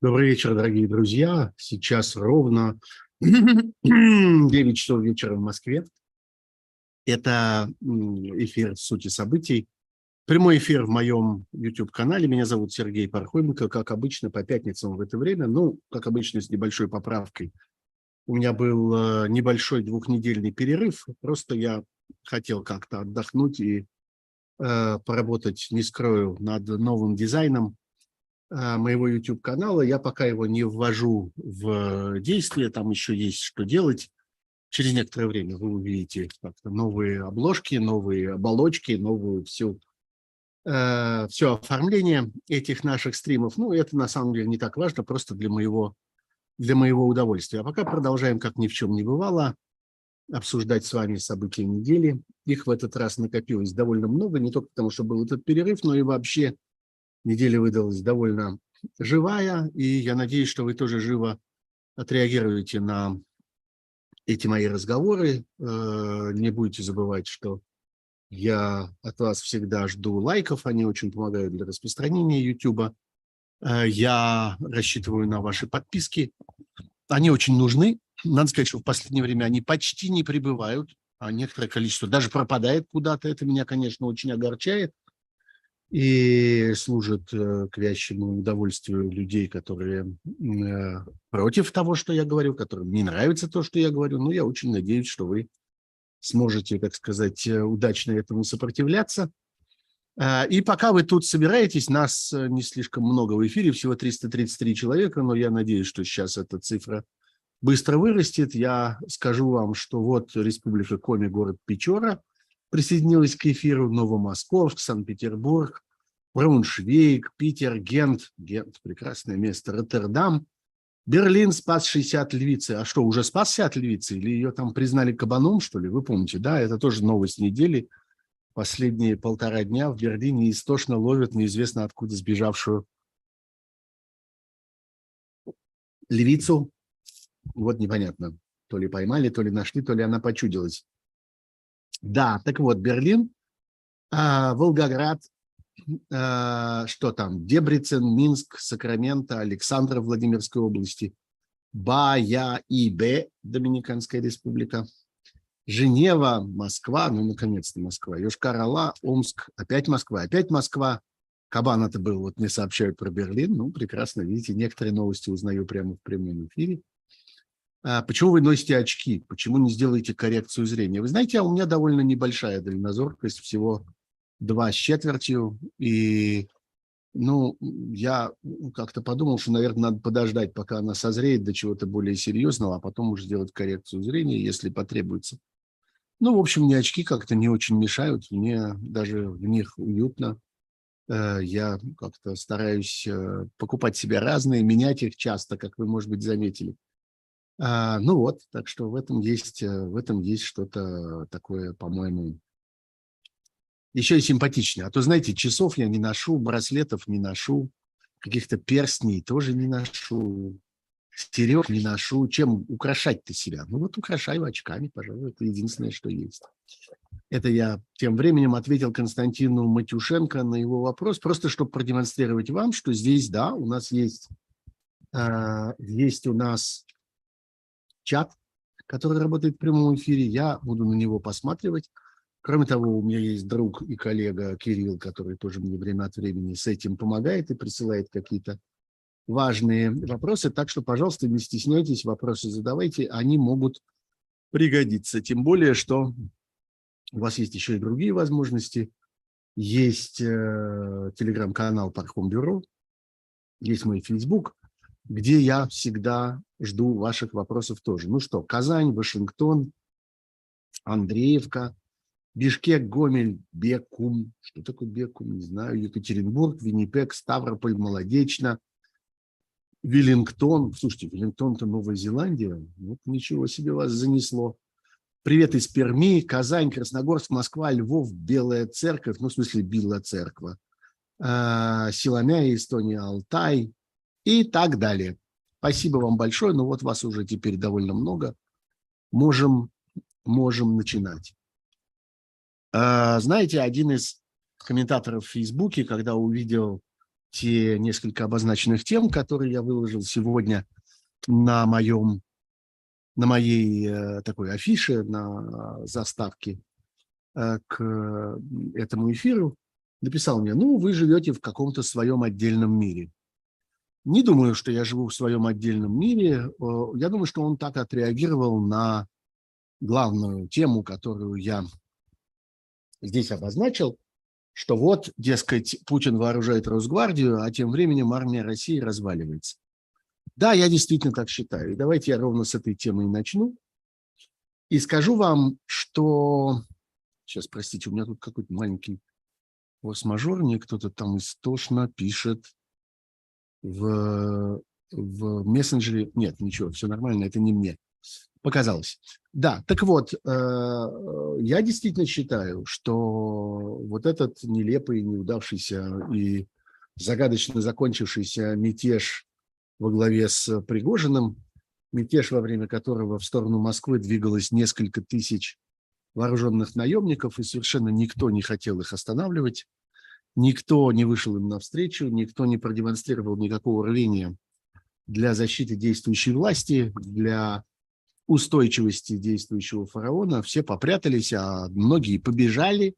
Добрый вечер, дорогие друзья. Сейчас ровно 9 часов вечера в Москве. Это эфир «Сути событий». Прямой эфир в моем YouTube-канале. Меня зовут Сергей Пархоменко. Как обычно, по пятницам в это время. Ну, как обычно, с небольшой поправкой. У меня был э, небольшой двухнедельный перерыв. Просто я хотел как-то отдохнуть и э, поработать, не скрою, над новым дизайном моего YouTube-канала. Я пока его не ввожу в действие, там еще есть что делать. Через некоторое время вы увидите новые обложки, новые оболочки, новую всю, э, все оформление этих наших стримов. Ну, это на самом деле не так важно, просто для моего, для моего удовольствия. А пока продолжаем, как ни в чем не бывало, обсуждать с вами события недели. Их в этот раз накопилось довольно много, не только потому, что был этот перерыв, но и вообще – Неделя выдалась довольно живая, и я надеюсь, что вы тоже живо отреагируете на эти мои разговоры. Э, не будете забывать, что я от вас всегда жду лайков, они очень помогают для распространения YouTube. Э, я рассчитываю на ваши подписки. Они очень нужны. Надо сказать, что в последнее время они почти не прибывают, а некоторое количество даже пропадает куда-то. Это меня, конечно, очень огорчает и служит э, к вящему удовольствию людей, которые э, против того, что я говорю, которым не нравится то, что я говорю. Но я очень надеюсь, что вы сможете, так сказать, э, удачно этому сопротивляться. А, и пока вы тут собираетесь, нас не слишком много в эфире, всего 333 человека, но я надеюсь, что сейчас эта цифра быстро вырастет. Я скажу вам, что вот Республика Коми, город Печора – присоединилась к эфиру Новомосковск, Санкт-Петербург, Брауншвейг, Питер, Гент, Гент – прекрасное место, Роттердам, Берлин спас 60 львицы. А что, уже спас 60 львицы? Или ее там признали кабаном, что ли? Вы помните, да? Это тоже новость недели. Последние полтора дня в Берлине истошно ловят неизвестно откуда сбежавшую львицу. Вот непонятно, то ли поймали, то ли нашли, то ли она почудилась. Да, так вот, Берлин, э, Волгоград, э, что там, Дебрицен, Минск, Сакраменто, Александра Владимирской области, Бая и Б, Доминиканская республика, Женева, Москва, ну, наконец-то Москва, Йошкар-Ола, Омск, опять Москва, опять Москва, Кабан это был, вот мне сообщают про Берлин, ну, прекрасно, видите, некоторые новости узнаю прямо в прямом эфире. А почему вы носите очки? Почему не сделаете коррекцию зрения? Вы знаете, а у меня довольно небольшая дальнозоркость, всего два с четвертью. И, ну, я как-то подумал, что, наверное, надо подождать, пока она созреет до чего-то более серьезного, а потом уже сделать коррекцию зрения, если потребуется. Ну, в общем, мне очки как-то не очень мешают, мне даже в них уютно. Э, я как-то стараюсь э, покупать себе разные, менять их часто, как вы, может быть, заметили. А, ну вот, так что в этом есть, э, в этом есть что-то такое, по-моему, еще и симпатичнее. А то, знаете, часов я не ношу, браслетов не ношу, каких-то перстней тоже не ношу, стерег не ношу. Чем украшать-то себя? Ну вот украшаю очками, пожалуй, это единственное, что есть. Это я тем временем ответил Константину Матюшенко на его вопрос, просто чтобы продемонстрировать вам, что здесь, да, у нас есть, э, есть у нас чат, который работает в прямом эфире. Я буду на него посматривать. Кроме того, у меня есть друг и коллега Кирилл, который тоже мне время от времени с этим помогает и присылает какие-то важные вопросы. Так что, пожалуйста, не стесняйтесь, вопросы задавайте, они могут пригодиться. Тем более, что у вас есть еще и другие возможности. Есть э, телеграм-канал Пархом Бюро, есть мой Facebook, где я всегда жду ваших вопросов тоже. Ну что, Казань, Вашингтон, Андреевка, Бишкек, Гомель, Бекум. Что такое Бекум? Не знаю. Екатеринбург, Виннипек, Ставрополь, Молодечно, Веллингтон. Слушайте, Веллингтон-то Новая Зеландия. Вот ничего себе вас занесло. Привет из Перми, Казань, Красногорск, Москва, Львов, Белая Церковь, ну, в смысле, Белая Церква, Силомя, Эстония, Алтай и так далее. Спасибо вам большое. Ну вот вас уже теперь довольно много. Можем, можем начинать. А, знаете, один из комментаторов в Фейсбуке, когда увидел те несколько обозначенных тем, которые я выложил сегодня на моем, на моей э, такой афише, на заставке э, к этому эфиру, написал мне, ну, вы живете в каком-то своем отдельном мире. Не думаю, что я живу в своем отдельном мире. Я думаю, что он так отреагировал на главную тему, которую я здесь обозначил, что вот, дескать, Путин вооружает Росгвардию, а тем временем армия России разваливается. Да, я действительно так считаю. И давайте я ровно с этой темы и начну. И скажу вам, что... Сейчас, простите, у меня тут какой-то маленький форс-мажор, мне кто-то там истошно пишет в, в мессенджере. Нет, ничего, все нормально, это не мне показалось. Да, так вот, э, я действительно считаю, что вот этот нелепый, неудавшийся и загадочно закончившийся мятеж во главе с Пригожиным, мятеж, во время которого в сторону Москвы двигалось несколько тысяч вооруженных наемников, и совершенно никто не хотел их останавливать, никто не вышел им навстречу, никто не продемонстрировал никакого рвения для защиты действующей власти, для устойчивости действующего фараона, все попрятались, а многие побежали.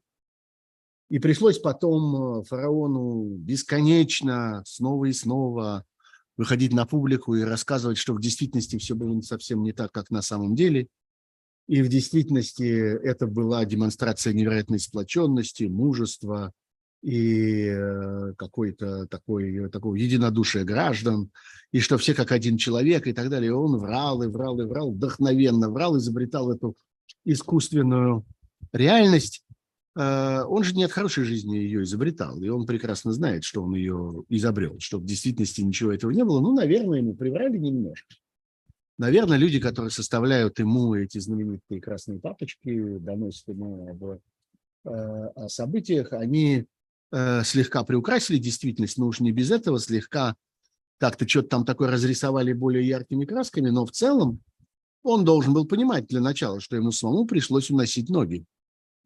И пришлось потом э, фараону бесконечно снова и снова выходить на публику и рассказывать, что в действительности все было совсем не так, как на самом деле. И в действительности это была демонстрация невероятной сплоченности, мужества, и э, какой-то такой, такого единодушия граждан, и что все как один человек и так далее. Он врал и врал и врал, вдохновенно врал, изобретал эту искусственную реальность. Э, он же не от хорошей жизни ее изобретал, и он прекрасно знает, что он ее изобрел, что в действительности ничего этого не было. Ну, наверное, ему приврали немножко. Наверное, люди, которые составляют ему эти знаменитые красные папочки, доносят ему об, э, о событиях, они э, слегка приукрасили действительность, но уж не без этого, слегка как-то что-то там такое разрисовали более яркими красками, но в целом он должен был понимать для начала, что ему самому пришлось уносить ноги.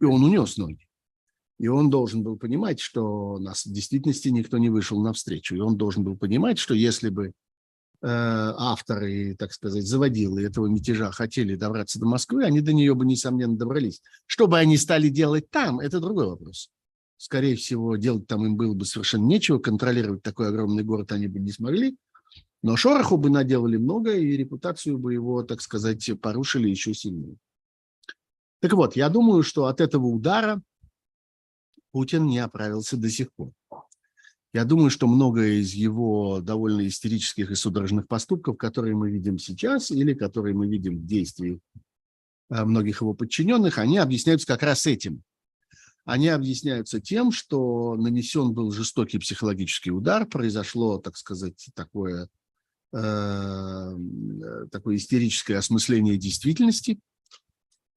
И он унес ноги. И он должен был понимать, что нас в действительности никто не вышел навстречу. И он должен был понимать, что если бы э, авторы, так сказать, заводилы этого мятежа хотели добраться до Москвы, они до нее бы, несомненно, добрались. Что бы они стали делать там, это другой вопрос скорее всего, делать там им было бы совершенно нечего, контролировать такой огромный город они бы не смогли, но шороху бы наделали много, и репутацию бы его, так сказать, порушили еще сильнее. Так вот, я думаю, что от этого удара Путин не оправился до сих пор. Я думаю, что многое из его довольно истерических и судорожных поступков, которые мы видим сейчас или которые мы видим в действии э, многих его подчиненных, они объясняются как раз этим они объясняются тем, что нанесен был жестокий психологический удар, произошло, так сказать, такое, э, такое истерическое осмысление действительности,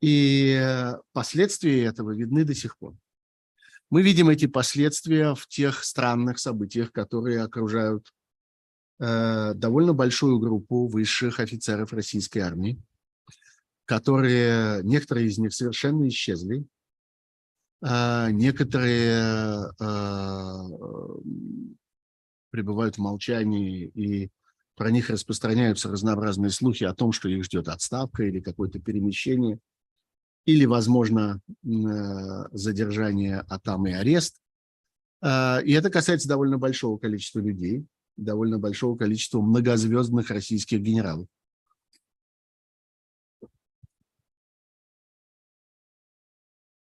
и последствия этого видны до сих пор. Мы видим эти последствия в тех странных событиях, которые окружают э, довольно большую группу высших офицеров российской армии, которые, некоторые из них совершенно исчезли, некоторые а, пребывают в молчании, и про них распространяются разнообразные слухи о том, что их ждет отставка или какое-то перемещение, или, возможно, а, задержание, а там и арест. И это касается довольно большого количества людей, довольно большого количества многозвездных российских генералов.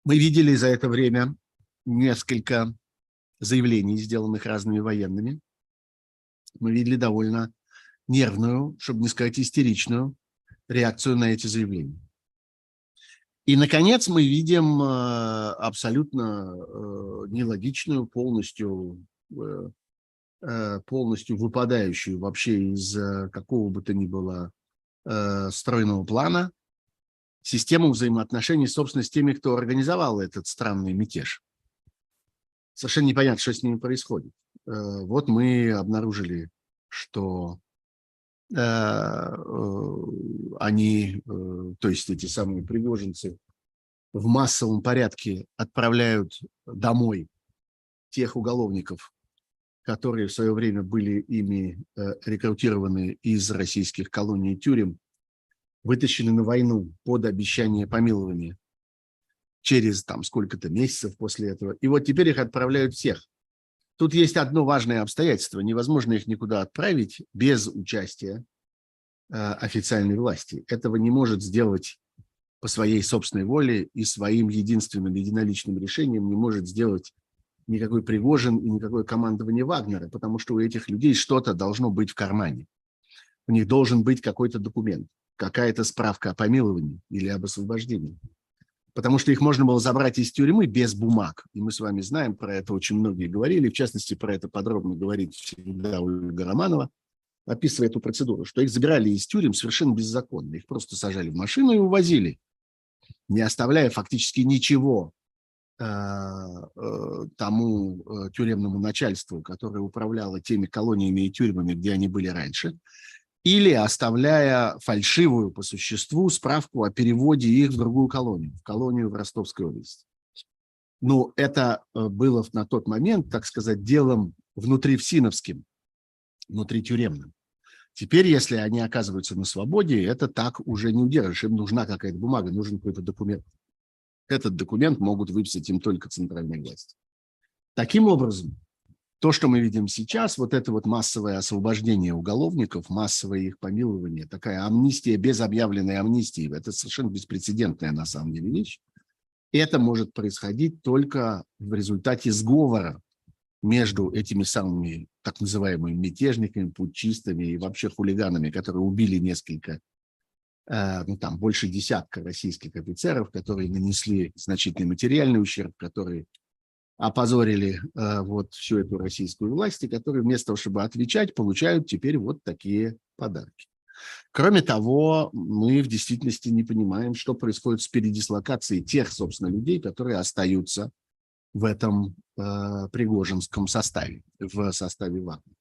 Мы видели за это время несколько заявлений, сделанных разными военными. Мы видели довольно нервную, чтобы не сказать истеричную, реакцию на эти заявления. И, наконец, мы видим э, абсолютно э, нелогичную, полностью, э, полностью выпадающую вообще из какого бы то ни было стройного плана систему взаимоотношений, собственно, с теми, кто организовал этот странный мятеж. Совершенно непонятно, что с ними происходит. Э, вот мы обнаружили, что э, э, они, то есть эти самые пригожинцы, в массовом порядке отправляют домой тех уголовников, которые в свое время были ими рекрутированы из российских колоний и тюрем, вытащили на войну под обещание помилования через там сколько-то месяцев после этого. И вот теперь их отправляют всех. Тут есть одно важное обстоятельство. Невозможно их никуда отправить без участия э, официальной власти. Этого не может сделать по своей собственной воле и своим единственным единоличным решением не может сделать никакой Пригожин и никакое командование Вагнера, потому что у этих людей что-то должно быть в кармане. У них должен быть какой-то документ, какая-то справка о помиловании или об освобождении. Потому что их можно было забрать из тюрьмы без бумаг. И мы с вами знаем, про это очень многие говорили, в частности, про это подробно говорит всегда Ольга Романова, описывая эту процедуру, что их забирали из тюрем совершенно беззаконно. Их просто сажали в машину и увозили, не оставляя фактически ничего Э, э, тому э, тюремному начальству, которое управляло теми колониями и тюрьмами, где они были раньше, или оставляя фальшивую по существу справку о переводе их в другую колонию, в колонию в Ростовской области. Ну, это было на тот момент, так сказать, делом внутривсиновским, внутритюремным. Теперь, если они оказываются на свободе, это так уже не удержишь. Им нужна какая-то бумага, нужен какой-то документ. Этот документ могут выписать им только центральные власти. Таким образом, то, что мы видим сейчас, вот это вот массовое освобождение уголовников, массовое их помилование, такая амнистия без объявленной амнистии, это совершенно беспрецедентная на самом деле вещь. Это может происходить только в результате сговора между этими самыми так называемыми мятежниками, путчистами и вообще хулиганами, которые убили несколько Э, ну, там больше десятка российских офицеров, которые нанесли значительный материальный ущерб, которые опозорили э, вот всю эту российскую власть, и которые вместо того, чтобы отвечать, получают теперь вот такие подарки. Кроме того, мы в действительности не понимаем, что происходит с передислокацией тех, собственно, людей, которые остаются в этом э, Пригожинском составе, в составе Вагнера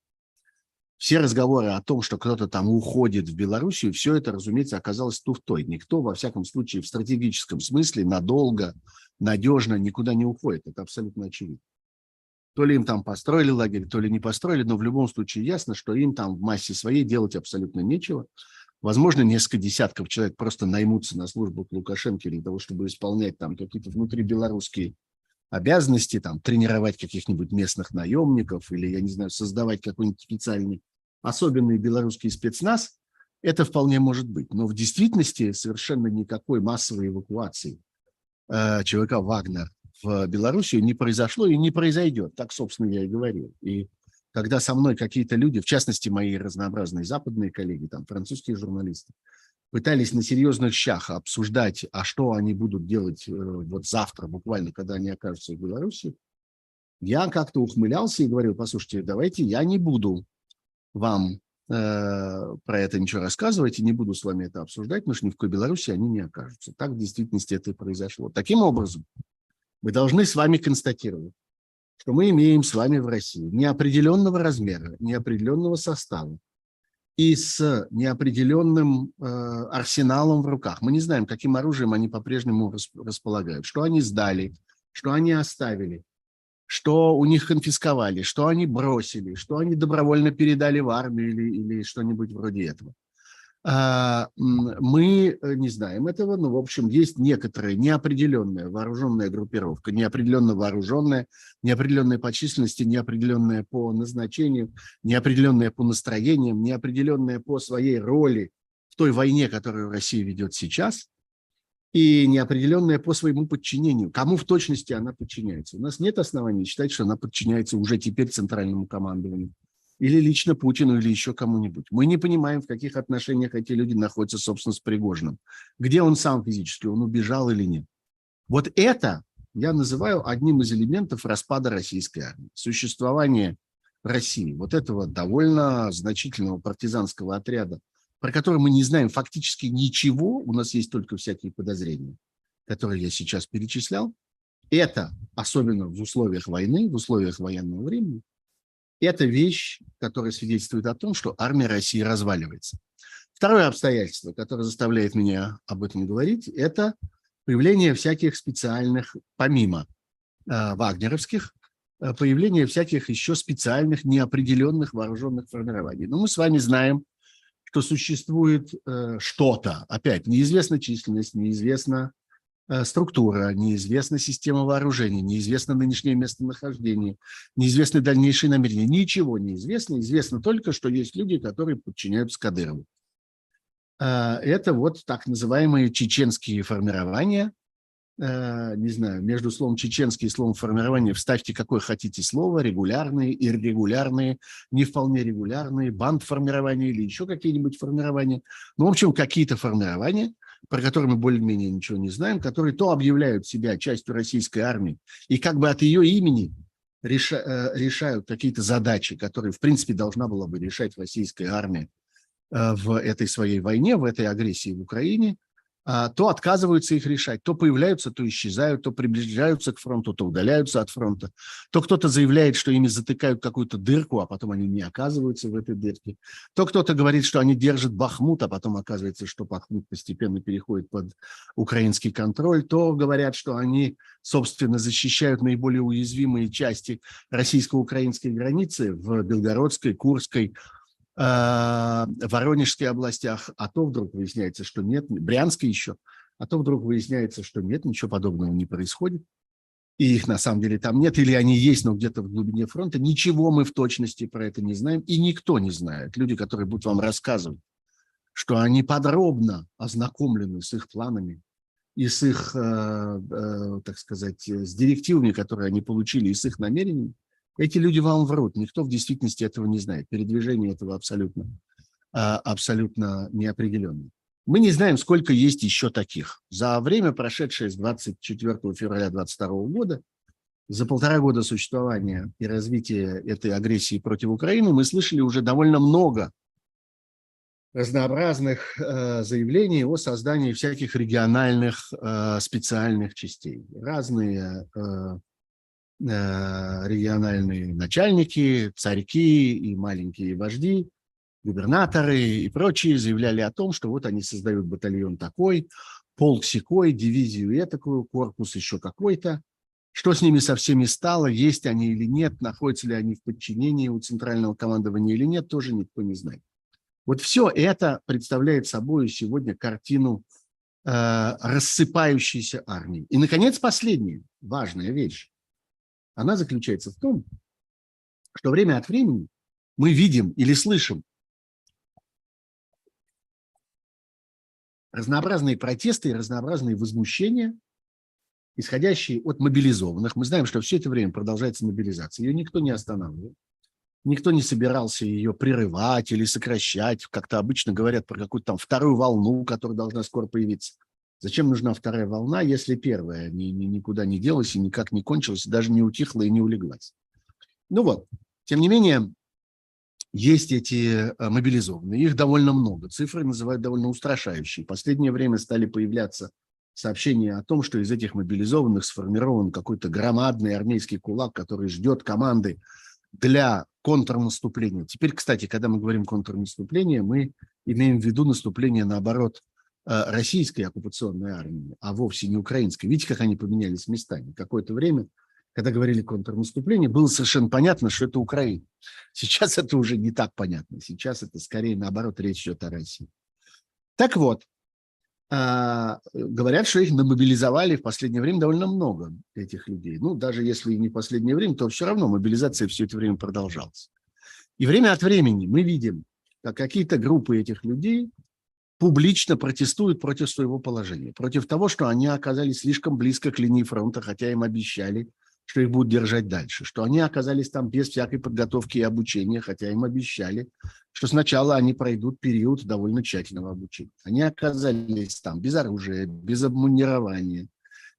все разговоры о том, что кто-то там уходит в Белоруссию, все это, разумеется, оказалось туфтой. Никто, во всяком случае, в стратегическом смысле надолго, надежно никуда не уходит. Это абсолютно очевидно. То ли им там построили лагерь, то ли не построили, но в любом случае ясно, что им там в массе своей делать абсолютно нечего. Возможно, несколько десятков человек просто наймутся на службу к Лукашенко для того, чтобы исполнять там какие-то внутрибелорусские обязанности, там, тренировать каких-нибудь местных наемников или, я не знаю, создавать какой-нибудь специальный особенный белорусский спецназ, это вполне может быть. Но в действительности совершенно никакой массовой эвакуации э, человека Вагнер в Белоруссию не произошло и не произойдет. Так, собственно, я и говорил. И когда со мной какие-то люди, в частности, мои разнообразные западные коллеги, там, французские журналисты, пытались на серьезных щах обсуждать, а что они будут делать э, вот завтра, буквально, когда они окажутся в Беларуси, я как-то ухмылялся и говорил, послушайте, давайте я не буду вам про это ничего рассказывать и не буду с вами это обсуждать, потому что ни в какой Беларуси они не окажутся. Так в действительности это и произошло. Таким образом, мы должны с вами констатировать, что мы имеем с вами в России неопределенного размера, неопределенного состава и с неопределенным э, арсеналом в руках. Мы не знаем, каким оружием они по-прежнему располагают, что они сдали, что они оставили, что у них конфисковали, что они бросили, что они добровольно передали в армию или, или что-нибудь вроде этого. А, мы э, не знаем этого, но, в общем, есть некоторая неопределенная вооруженная группировка, неопределенно вооруженная, неопределенная по численности, неопределенная по назначению, неопределенная по настроениям, неопределенная по своей роли в той войне, которую Россия ведет сейчас, и неопределенная по своему подчинению. Кому в точности она подчиняется? У нас нет оснований считать, что она подчиняется уже теперь центральному командованию или лично Путину, или еще кому-нибудь. Мы не понимаем, в каких отношениях эти люди находятся, собственно, с Пригожиным. Где он сам физически, он убежал или нет. Вот это я называю одним из элементов распада российской армии. Существование России, вот этого довольно значительного партизанского отряда про который мы не знаем фактически ничего, у нас есть только всякие подозрения, которые я сейчас перечислял, это, особенно в условиях войны, в условиях военного времени, это вещь, которая свидетельствует о том, что армия России разваливается. Второе обстоятельство, которое заставляет меня об этом говорить, это появление всяких специальных, помимо э, вагнеровских, э, появление всяких еще специальных неопределенных вооруженных формирований. Но мы с вами знаем, что существует э, что-то, опять, неизвестна численность, неизвестна э, структура, неизвестна система вооружений, неизвестно нынешнее местонахождение, неизвестны дальнейшие намерения. Ничего не известно. Только, что есть люди, которые подчиняются Кадырову. Э, это вот так называемые чеченские формирования, не знаю, между словом чеченский и словом формирование вставьте какое хотите слово, регулярные, иррегулярные, не вполне регулярные, банд формирования или еще какие-нибудь формирования. Ну, в общем, какие-то формирования, про которые мы более-менее ничего не знаем, которые то объявляют себя частью российской армии и как бы от ее имени э, решают какие-то задачи, которые, в принципе, должна была бы решать российская армия э, в этой своей войне, в этой агрессии в Украине – то отказываются их решать, то появляются, то исчезают, то приближаются к фронту, то удаляются от фронта, то кто-то заявляет, что ими затыкают какую-то дырку, а потом они не оказываются в этой дырке, то кто-то говорит, что они держат Бахмут, а потом оказывается, что Бахмут постепенно переходит под украинский контроль, то говорят, что они, собственно, защищают наиболее уязвимые части российско-украинской границы в Белгородской, Курской, в Воронежской областях, а то вдруг выясняется, что нет, Брянской еще, а то вдруг выясняется, что нет, ничего подобного не происходит, и их на самом деле там нет, или они есть, но где-то в глубине фронта. Ничего мы в точности про это не знаем, и никто не знает. Люди, которые будут вам рассказывать, что они подробно ознакомлены с их планами и с их, э, э, так сказать, с директивами, которые они получили, и с их намерениями, эти люди вам врут. Никто в действительности этого не знает. Передвижение этого абсолютно, а, абсолютно неопределенно. Мы не знаем, сколько есть еще таких. За время, прошедшее с 24 февраля 2022 года, за полтора года существования и развития этой агрессии против Украины, мы слышали уже довольно много разнообразных э, заявлений о создании всяких региональных э, специальных частей. Разные Э, региональные начальники, царьки и маленькие вожди, губернаторы и прочие заявляли о том, что вот они создают батальон такой, полк секой, дивизию этакую, корпус еще какой-то. Что с ними со всеми стало, есть они или нет, находятся ли они в подчинении у центрального командования или нет, тоже никто не знает. Вот все это представляет собой сегодня картину э, рассыпающейся армии. И, наконец, последняя важная вещь она заключается в том, что время от времени мы видим или слышим разнообразные протесты и разнообразные возмущения, исходящие от мобилизованных. Мы знаем, что все это время продолжается мобилизация. Ее никто не останавливает. Никто не собирался ее прерывать или сокращать. Как-то обычно говорят про какую-то там вторую волну, которая должна скоро появиться. Зачем нужна вторая волна, если первая ни, ни, никуда не делась и никак не кончилась, даже не утихла и не улеглась? Ну вот, тем не менее, есть эти э, мобилизованные. Их довольно много. Цифры называют довольно устрашающие. В последнее время стали появляться сообщения о том, что из этих мобилизованных сформирован какой-то громадный армейский кулак, который ждет команды для контрнаступления. Теперь, кстати, когда мы говорим контрнаступление, мы имеем в виду наступление, наоборот, российской оккупационной армии, а вовсе не украинской. Видите, как они поменялись местами. Какое-то время, когда говорили контрнаступление, было совершенно понятно, что это Украина. Сейчас это уже не так понятно. Сейчас это скорее наоборот речь идет о России. Так вот, а, говорят, что их мобилизовали в последнее время довольно много, этих людей. Ну, даже если и не в последнее время, то все равно мобилизация все это время продолжалась. И время от времени мы видим, как какие-то группы этих людей публично протестуют против своего положения, против того, что они оказались слишком близко к линии фронта, хотя им обещали, что их будут держать дальше, что они оказались там без всякой подготовки и обучения, хотя им обещали, что сначала они пройдут период довольно тщательного обучения. Они оказались там без оружия, без обмунирования,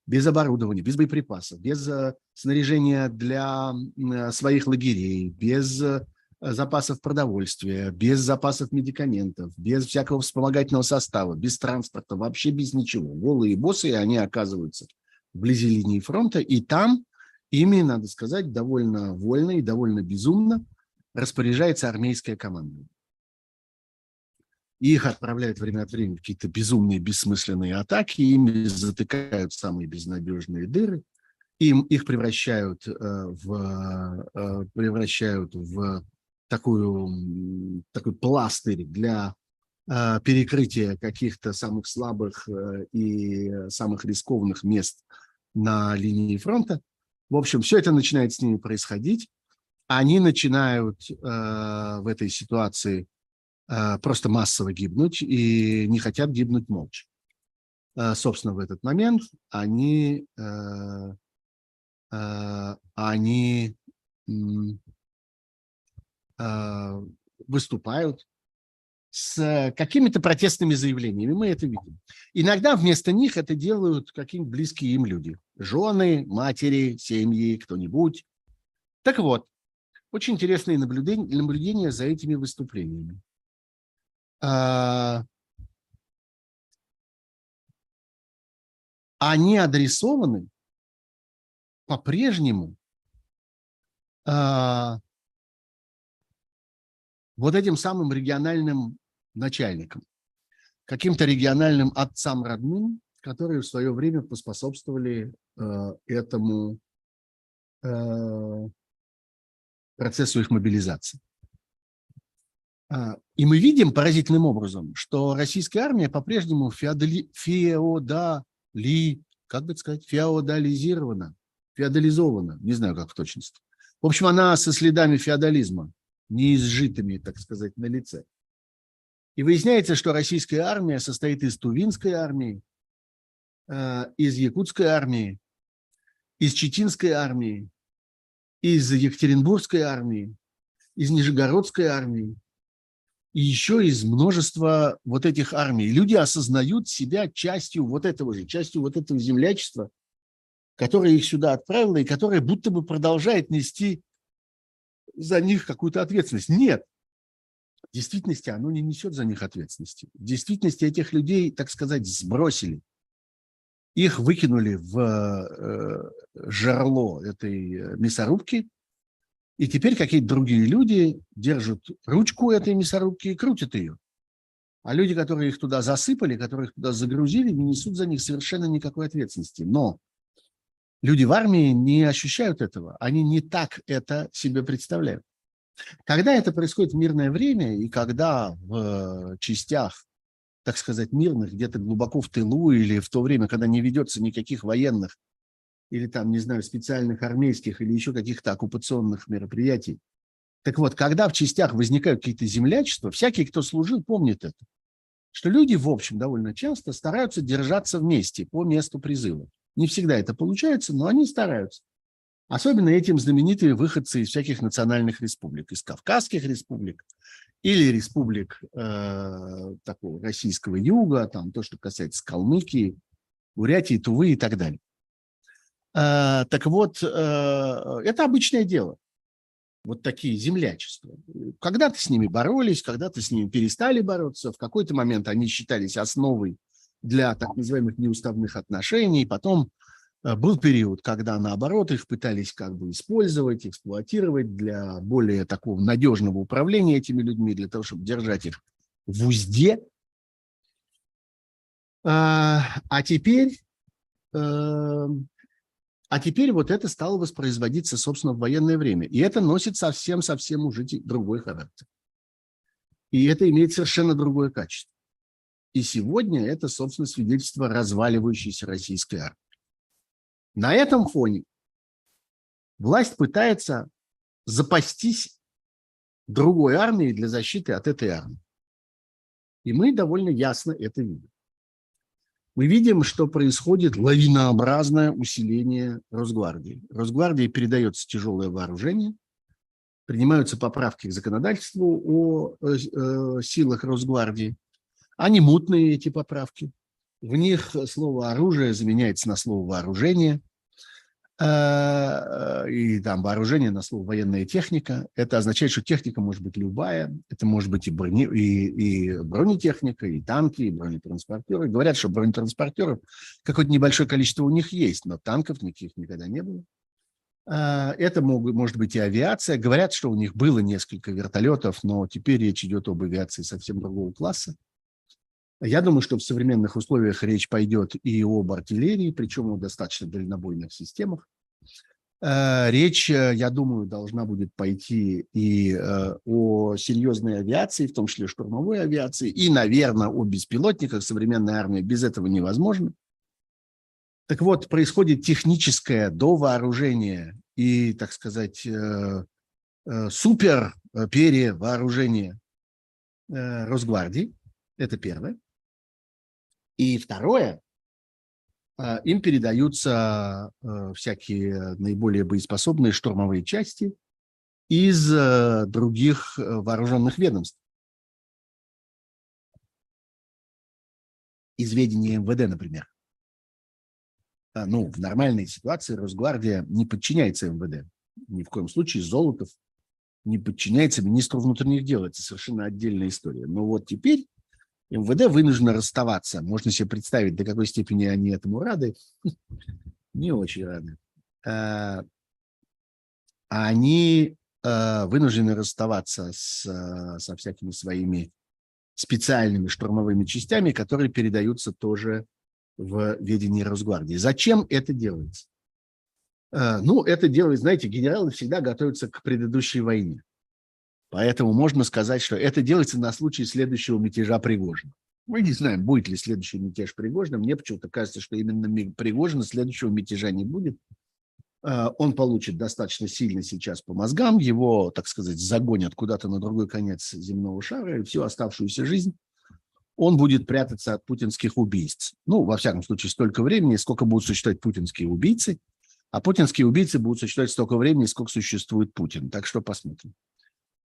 без оборудования, без боеприпасов, без э, снаряжения для э, своих лагерей, без э, запасов продовольствия, без запасов медикаментов, без всякого вспомогательного состава, без транспорта, вообще без ничего. Голые боссы, они оказываются вблизи линии фронта, и там ими, надо сказать, довольно вольно и довольно безумно распоряжается армейская команда. их отправляют время от времени какие-то безумные, бессмысленные атаки, ими затыкают самые безнадежные дыры, им их превращают в превращают в такую такой пластырь для перекрытия каких-то самых слабых и самых рискованных мест на линии фронта. В общем, все это начинает с ними происходить. Они начинают э, в этой ситуации э, просто массово гибнуть и не хотят гибнуть молча. Э, собственно, в этот момент они, э, э, они э, выступают с какими-то протестными заявлениями. Мы это видим. Иногда вместо них это делают какие-нибудь близкие им люди. Жены, матери, семьи, кто-нибудь. Так вот, очень интересные наблюдения, наблюдения за этими выступлениями. А, они адресованы по-прежнему а, вот этим самым региональным начальникам, каким-то региональным отцам родным, которые в свое время поспособствовали э, этому э, процессу их мобилизации. А, и мы видим поразительным образом, что российская армия по-прежнему феодали, феодали, как бы сказать, феодализирована, феодализована, не знаю, как в точности. В общем, она со следами феодализма, неизжитыми, так сказать, на лице. И выясняется, что российская армия состоит из Тувинской армии, э, из Якутской армии, из Читинской армии, из Екатеринбургской армии, из Нижегородской армии, и еще из множества вот этих армий. Люди осознают себя частью вот этого же, частью вот этого землячества, которое их сюда отправило и которое будто бы продолжает нести за них какую-то ответственность. Нет, в действительности оно не несет за них ответственности. В действительности этих людей, так сказать, сбросили. Их выкинули в э, жерло этой э, мясорубки, и теперь какие-то другие люди держат ручку этой мясорубки и крутят ее. А люди, которые их туда засыпали, которые их туда загрузили, не несут за них совершенно никакой ответственности. Но люди в армии не ощущают этого. Они не так это себе представляют. Когда это происходит в мирное время и когда в частях, так сказать, мирных, где-то глубоко в тылу или в то время, когда не ведется никаких военных или там, не знаю, специальных армейских или еще каких-то оккупационных мероприятий. Так вот, когда в частях возникают какие-то землячества, всякий, кто служил, помнит это, что люди, в общем, довольно часто стараются держаться вместе по месту призыва. Не всегда это получается, но они стараются. Особенно этим знаменитые выходцы из всяких национальных республик, из Кавказских республик или республик э, такого российского юга, там то, что касается Калмыкии, Бурятии, Тувы и так далее. Э, так вот, э, это обычное дело. Вот такие землячества. Когда-то с ними боролись, когда-то с ними перестали бороться. В какой-то момент они считались основой для так называемых неуставных отношений. Потом Э, был период, когда, наоборот, их пытались как бы использовать, эксплуатировать для более такого надежного управления этими людьми, для того, чтобы держать их в узде. А, а теперь, эм, а теперь вот это стало воспроизводиться, собственно, в военное время. И это носит совсем-совсем уже другой характер. И это имеет совершенно другое качество. И сегодня это, собственно, свидетельство разваливающейся российской армии. На этом фоне власть пытается запастись другой армией для защиты от этой армии. И мы довольно ясно это видим. Мы видим, что происходит лавинообразное усиление Росгвардии. Росгвардии передается тяжелое вооружение, принимаются поправки к законодательству о э, э силах Росгвардии. Они мутные, эти поправки – в них слово «оружие» заменяется на слово «вооружение», э, и там вооружение на слово военная техника. Это означает, что техника может быть любая. Это может быть и, брони, и, и бронетехника, и танки, и бронетранспортеры. Говорят, что бронетранспортеров какое-то небольшое количество у них есть, но танков никаких никогда не было. Э, это могут, может быть и авиация. Говорят, что у них было несколько вертолетов, но теперь речь идет об авиации совсем другого класса. Я думаю, что в современных условиях речь пойдет и об артиллерии, причем о достаточно дальнобойных системах. Э, речь, э, я думаю, должна будет пойти и э, о серьезной авиации, в том числе штурмовой авиации, и, наверное, о беспилотниках. Современная армия без этого невозможна. Так вот, происходит техническое довооружение и, так сказать, супер перевооружение Росгвардии. Это первое. И второе, а, им передаются э, всякие наиболее боеспособные штурмовые части из э, других вооруженных ведомств. Из ведения МВД, например. А, ну, в нормальной ситуации Росгвардия не подчиняется МВД. Ни в коем случае Золотов не подчиняется министру внутренних дел. Это совершенно отдельная история. Но вот теперь МВД вынуждено расставаться. Можно себе представить, до какой степени они этому рады. Не очень рады. А, они а, вынуждены расставаться с, а, со всякими своими специальными штурмовыми частями, которые передаются тоже в ведение Росгвардии. Зачем это делается? Ну, это делает, знаете, генералы всегда готовятся к предыдущей войне. Поэтому можно сказать, что это делается на случай следующего мятежа Пригожина. Мы не знаем, будет ли следующий мятеж Пригожина. Мне почему-то кажется, что именно Пригожина следующего мятежа не будет. А, он получит достаточно сильно сейчас по мозгам, его, так сказать, загонят куда-то на другой конец земного шара, и всю оставшуюся жизнь он будет прятаться от путинских убийц. Ну, во всяком случае, столько времени, сколько будут существовать путинские убийцы, а путинские убийцы будут существовать столько времени, сколько существует Путин. Так что посмотрим.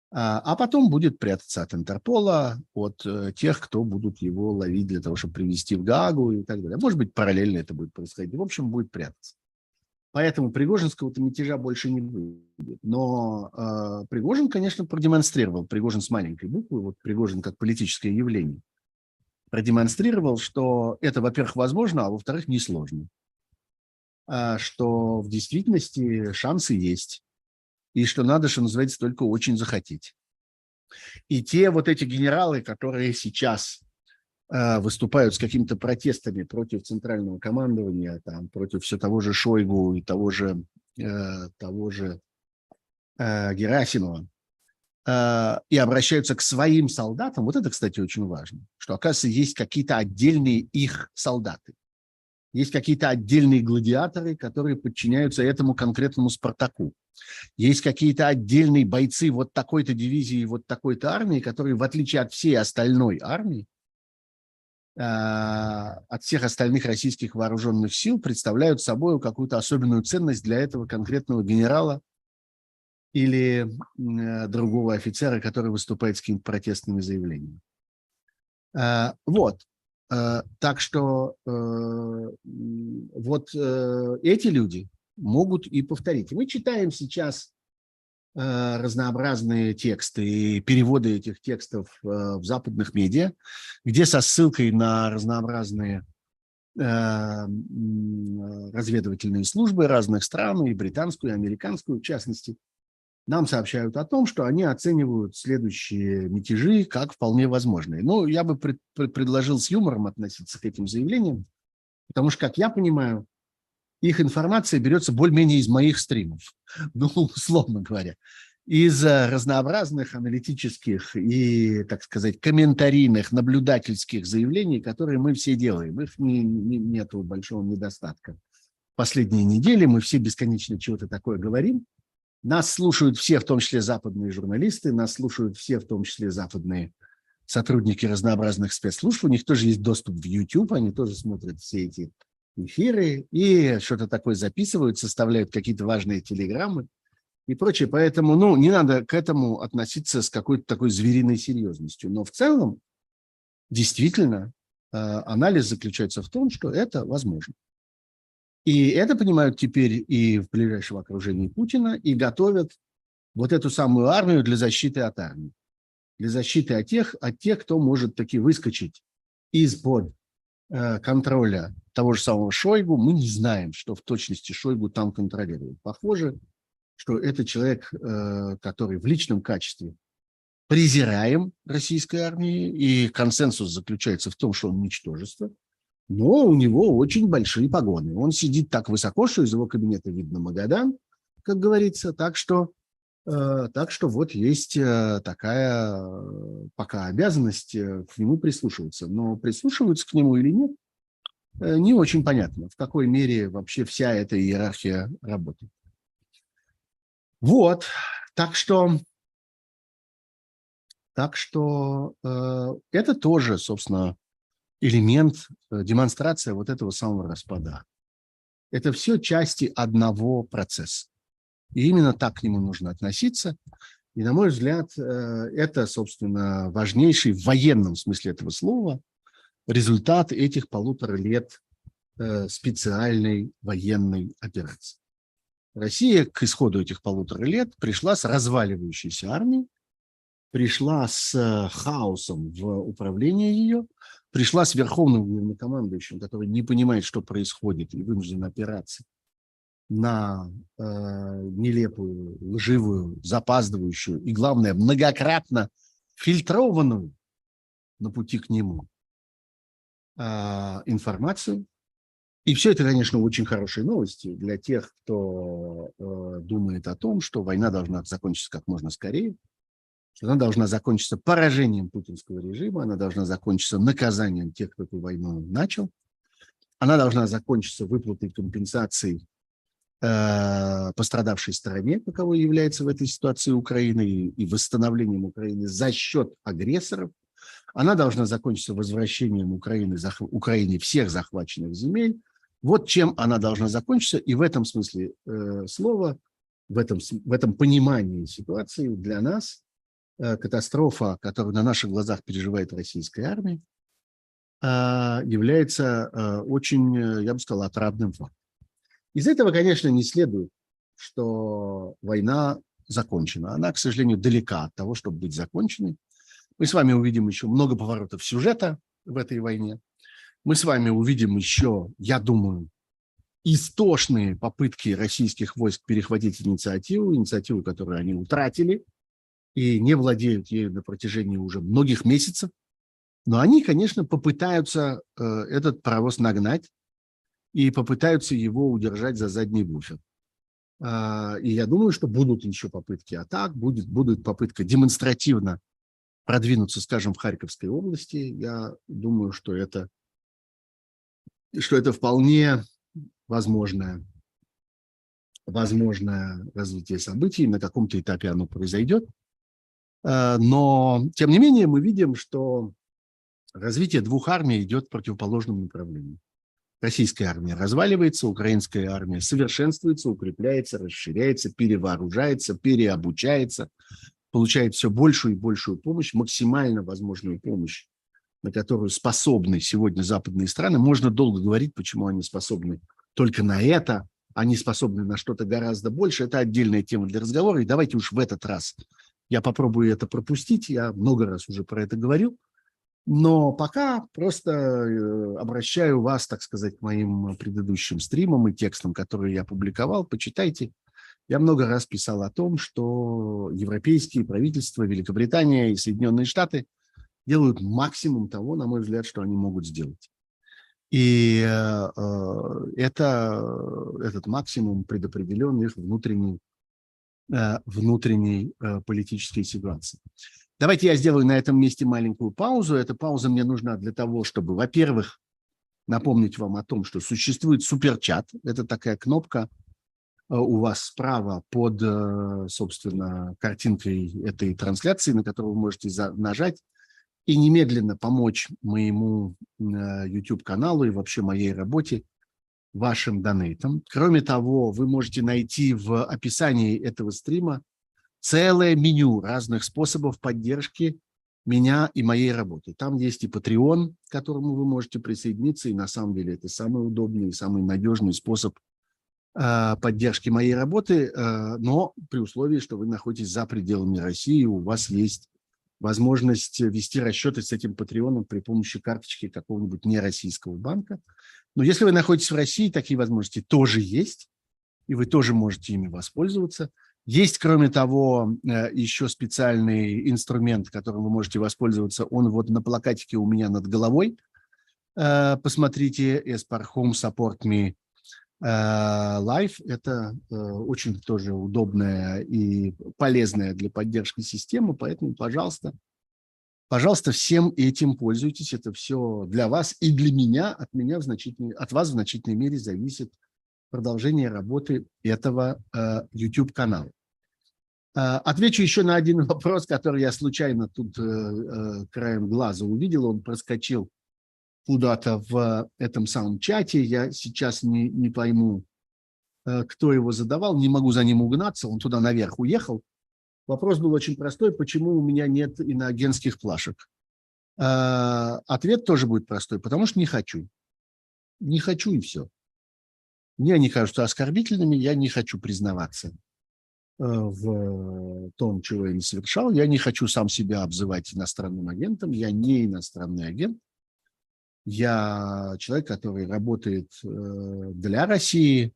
А, а потом будет прятаться от Интерпола, от э, тех, кто будут его ловить для того, чтобы привести в Гаагу и так далее. Может быть, параллельно это будет происходить. В общем, будет прятаться. Поэтому Пригожинского-то мятежа больше не будет. Но э, Пригожин, конечно, продемонстрировал, Пригожин с маленькой буквы, вот Пригожин как политическое явление, продемонстрировал, что это, во-первых, возможно, а во-вторых, несложно. А, что в действительности шансы есть и что надо, что называется, только очень захотеть. И те вот эти генералы, которые сейчас э, выступают с какими-то протестами против центрального командования, там, против все того же Шойгу и того же, э, того же э, Герасимова, э, и обращаются к своим солдатам, вот это, кстати, очень важно, что, оказывается, есть какие-то отдельные их солдаты. Есть какие-то отдельные гладиаторы, которые подчиняются этому конкретному Спартаку. Есть какие-то отдельные бойцы вот такой-то дивизии, вот такой-то армии, которые, в отличие от всей остальной армии, а, от всех остальных российских вооруженных сил, представляют собой какую-то особенную ценность для этого конкретного генерала или э, другого офицера, который выступает с какими-то протестными заявлениями. А, вот. А, так что э, вот э, эти люди, могут и повторить. Мы читаем сейчас э, разнообразные тексты и переводы этих текстов э, в западных медиа, где со ссылкой на разнообразные э, разведывательные службы разных стран, и британскую, и американскую в частности, нам сообщают о том, что они оценивают следующие мятежи как вполне возможные. Ну, я бы пред, предложил с юмором относиться к этим заявлениям, потому что, как я понимаю, их информация берется более-менее из моих стримов, ну, условно говоря, из разнообразных аналитических и, так сказать, комментарийных, наблюдательских заявлений, которые мы все делаем. Их не, не, нет большого недостатка. Последние недели мы все бесконечно чего-то такое говорим. Нас слушают все, в том числе западные журналисты, нас слушают все, в том числе западные сотрудники разнообразных спецслужб. У них тоже есть доступ в YouTube, они тоже смотрят все эти эфиры и что-то такое записывают, составляют какие-то важные телеграммы и прочее. Поэтому, ну, не надо к этому относиться с какой-то такой звериной серьезностью. Но в целом, действительно, э, анализ заключается в том, что это возможно. И это понимают теперь и в ближайшем окружении Путина, и готовят вот эту самую армию для защиты от армии. Для защиты от тех, от тех кто может таки выскочить из-под Э, контроля того же самого Шойгу, мы не знаем, что в точности Шойгу там контролирует. Похоже, что это человек, э, который в личном качестве презираем российской армии, и консенсус заключается в том, что он ничтожество. Но у него очень большие погоны. Он сидит так высоко, что из его кабинета видно Магадан, как говорится. Так что, э, так что вот есть э, такая э, пока обязанность э, к нему прислушиваться. Но прислушиваются к нему или нет, не очень понятно, в какой мере вообще вся эта иерархия работает. Вот, так что, так что э, это тоже, собственно, элемент, э, демонстрация вот этого самого распада. Это все части одного процесса. И именно так к нему нужно относиться. И, на мой взгляд, э, это, собственно, важнейший в военном смысле этого слова результат этих полутора лет э, специальной военной операции. Россия к исходу этих полутора лет пришла с разваливающейся армией, пришла с хаосом в управлении ее, пришла с верховным главнокомандующим, который не понимает, что происходит, и вынужден опираться на э, нелепую, лживую, запаздывающую и, главное, многократно фильтрованную на пути к нему э, информацию. И все это, конечно, очень хорошие новости для тех, кто э, думает о том, что война должна закончиться как можно скорее, что она должна закончиться поражением путинского режима, она должна закончиться наказанием тех, кто эту войну начал, она должна закончиться выплатой компенсаций э, пострадавшей стороне, каковой является в этой ситуации Украина, и, и восстановлением Украины за счет агрессоров. Она должна закончиться возвращением Украины, зах, Украине всех захваченных земель. Вот чем она должна закончиться, и в этом смысле э, слова, в этом, в этом понимании ситуации для нас – катастрофа, которую на наших глазах переживает российская армия, а, является э, очень, э, я бы сказал, отрадным фактом. Из этого, конечно, не следует, что война закончена. Она, к сожалению, далека от того, чтобы быть законченной. Мы с вами увидим еще много поворотов сюжета в этой войне. Мы с вами увидим еще, я думаю, истошные попытки российских войск перехватить инициативу, инициативу, которую они утратили – и не владеют ею на протяжении уже многих месяцев. Но они, конечно, попытаются э, этот паровоз нагнать и попытаются его удержать за задний буфер. Э, и я думаю, что будут еще попытки атак, будет, будет попытка демонстративно продвинуться, скажем, в Харьковской области. Я думаю, что это, что это вполне возможное, возможное развитие событий. На каком-то этапе оно произойдет. Э, но, тем не менее, мы видим, что развитие двух армий идет в противоположном направлении. Российская армия разваливается, украинская армия совершенствуется, укрепляется, расширяется, перевооружается, переобучается, получает все большую и большую помощь, максимально возможную помощь, на которую способны сегодня западные страны. Можно долго говорить, почему они способны только на это, они способны на что-то гораздо больше. Это отдельная тема для разговора. И давайте уж в этот раз я попробую это пропустить, я много раз уже про это говорил. Но пока просто э, обращаю вас, так сказать, к моим предыдущим стримам и текстам, которые я публиковал. Почитайте. Я много раз писал о том, что европейские правительства, Великобритания и Соединенные Штаты делают максимум того, на мой взгляд, что они могут сделать. И э, э это, этот максимум предопределен их внутренней внутренней э, политической ситуации. Давайте я сделаю на этом месте маленькую паузу. Эта пауза мне нужна для того, чтобы, во-первых, напомнить вам о том, что существует суперчат. Это такая кнопка э, у вас справа под, собственно, картинкой этой трансляции, на которую вы можете нажать и немедленно помочь моему YouTube-каналу и вообще моей работе вашим донейтом. Кроме того, вы можете найти в описании этого стрима целое меню разных способов поддержки меня и моей работы. Там есть и Patreon, к которому вы можете присоединиться, и на самом деле это самый удобный и самый надежный способ э, поддержки моей работы, э, но при условии, что вы находитесь за пределами России, у вас есть возможность вести расчеты с этим Патреоном при помощи карточки какого-нибудь нероссийского банка. Но если вы находитесь в России, такие возможности тоже есть, и вы тоже можете ими воспользоваться. Есть, кроме того, э, еще специальный инструмент, которым вы можете воспользоваться. Он вот на плакатике у меня над головой. Э, посмотрите Espar Home Support Me Live. Это очень тоже удобная и полезная для поддержки система, поэтому, пожалуйста, Пожалуйста, всем этим пользуйтесь. Это все для вас и для меня, от меня в значительной, от вас в значительной мере зависит продолжение работы этого э, YouTube-канала. Э, отвечу еще на один вопрос, который я случайно тут э, э, краем глаза увидел. Он проскочил куда-то в этом самом чате. Я сейчас не, не пойму, э, кто его задавал. Не могу за ним угнаться. Он туда наверх уехал. Вопрос был очень простой, почему у меня нет иноагентских плашек. А, ответ тоже будет простой, потому что не хочу. Не хочу и все. Мне они кажутся оскорбительными, я не хочу признаваться э, в том, чего я не совершал. Я не хочу сам себя обзывать иностранным агентом. Я не иностранный агент. Я человек, который работает э, для России,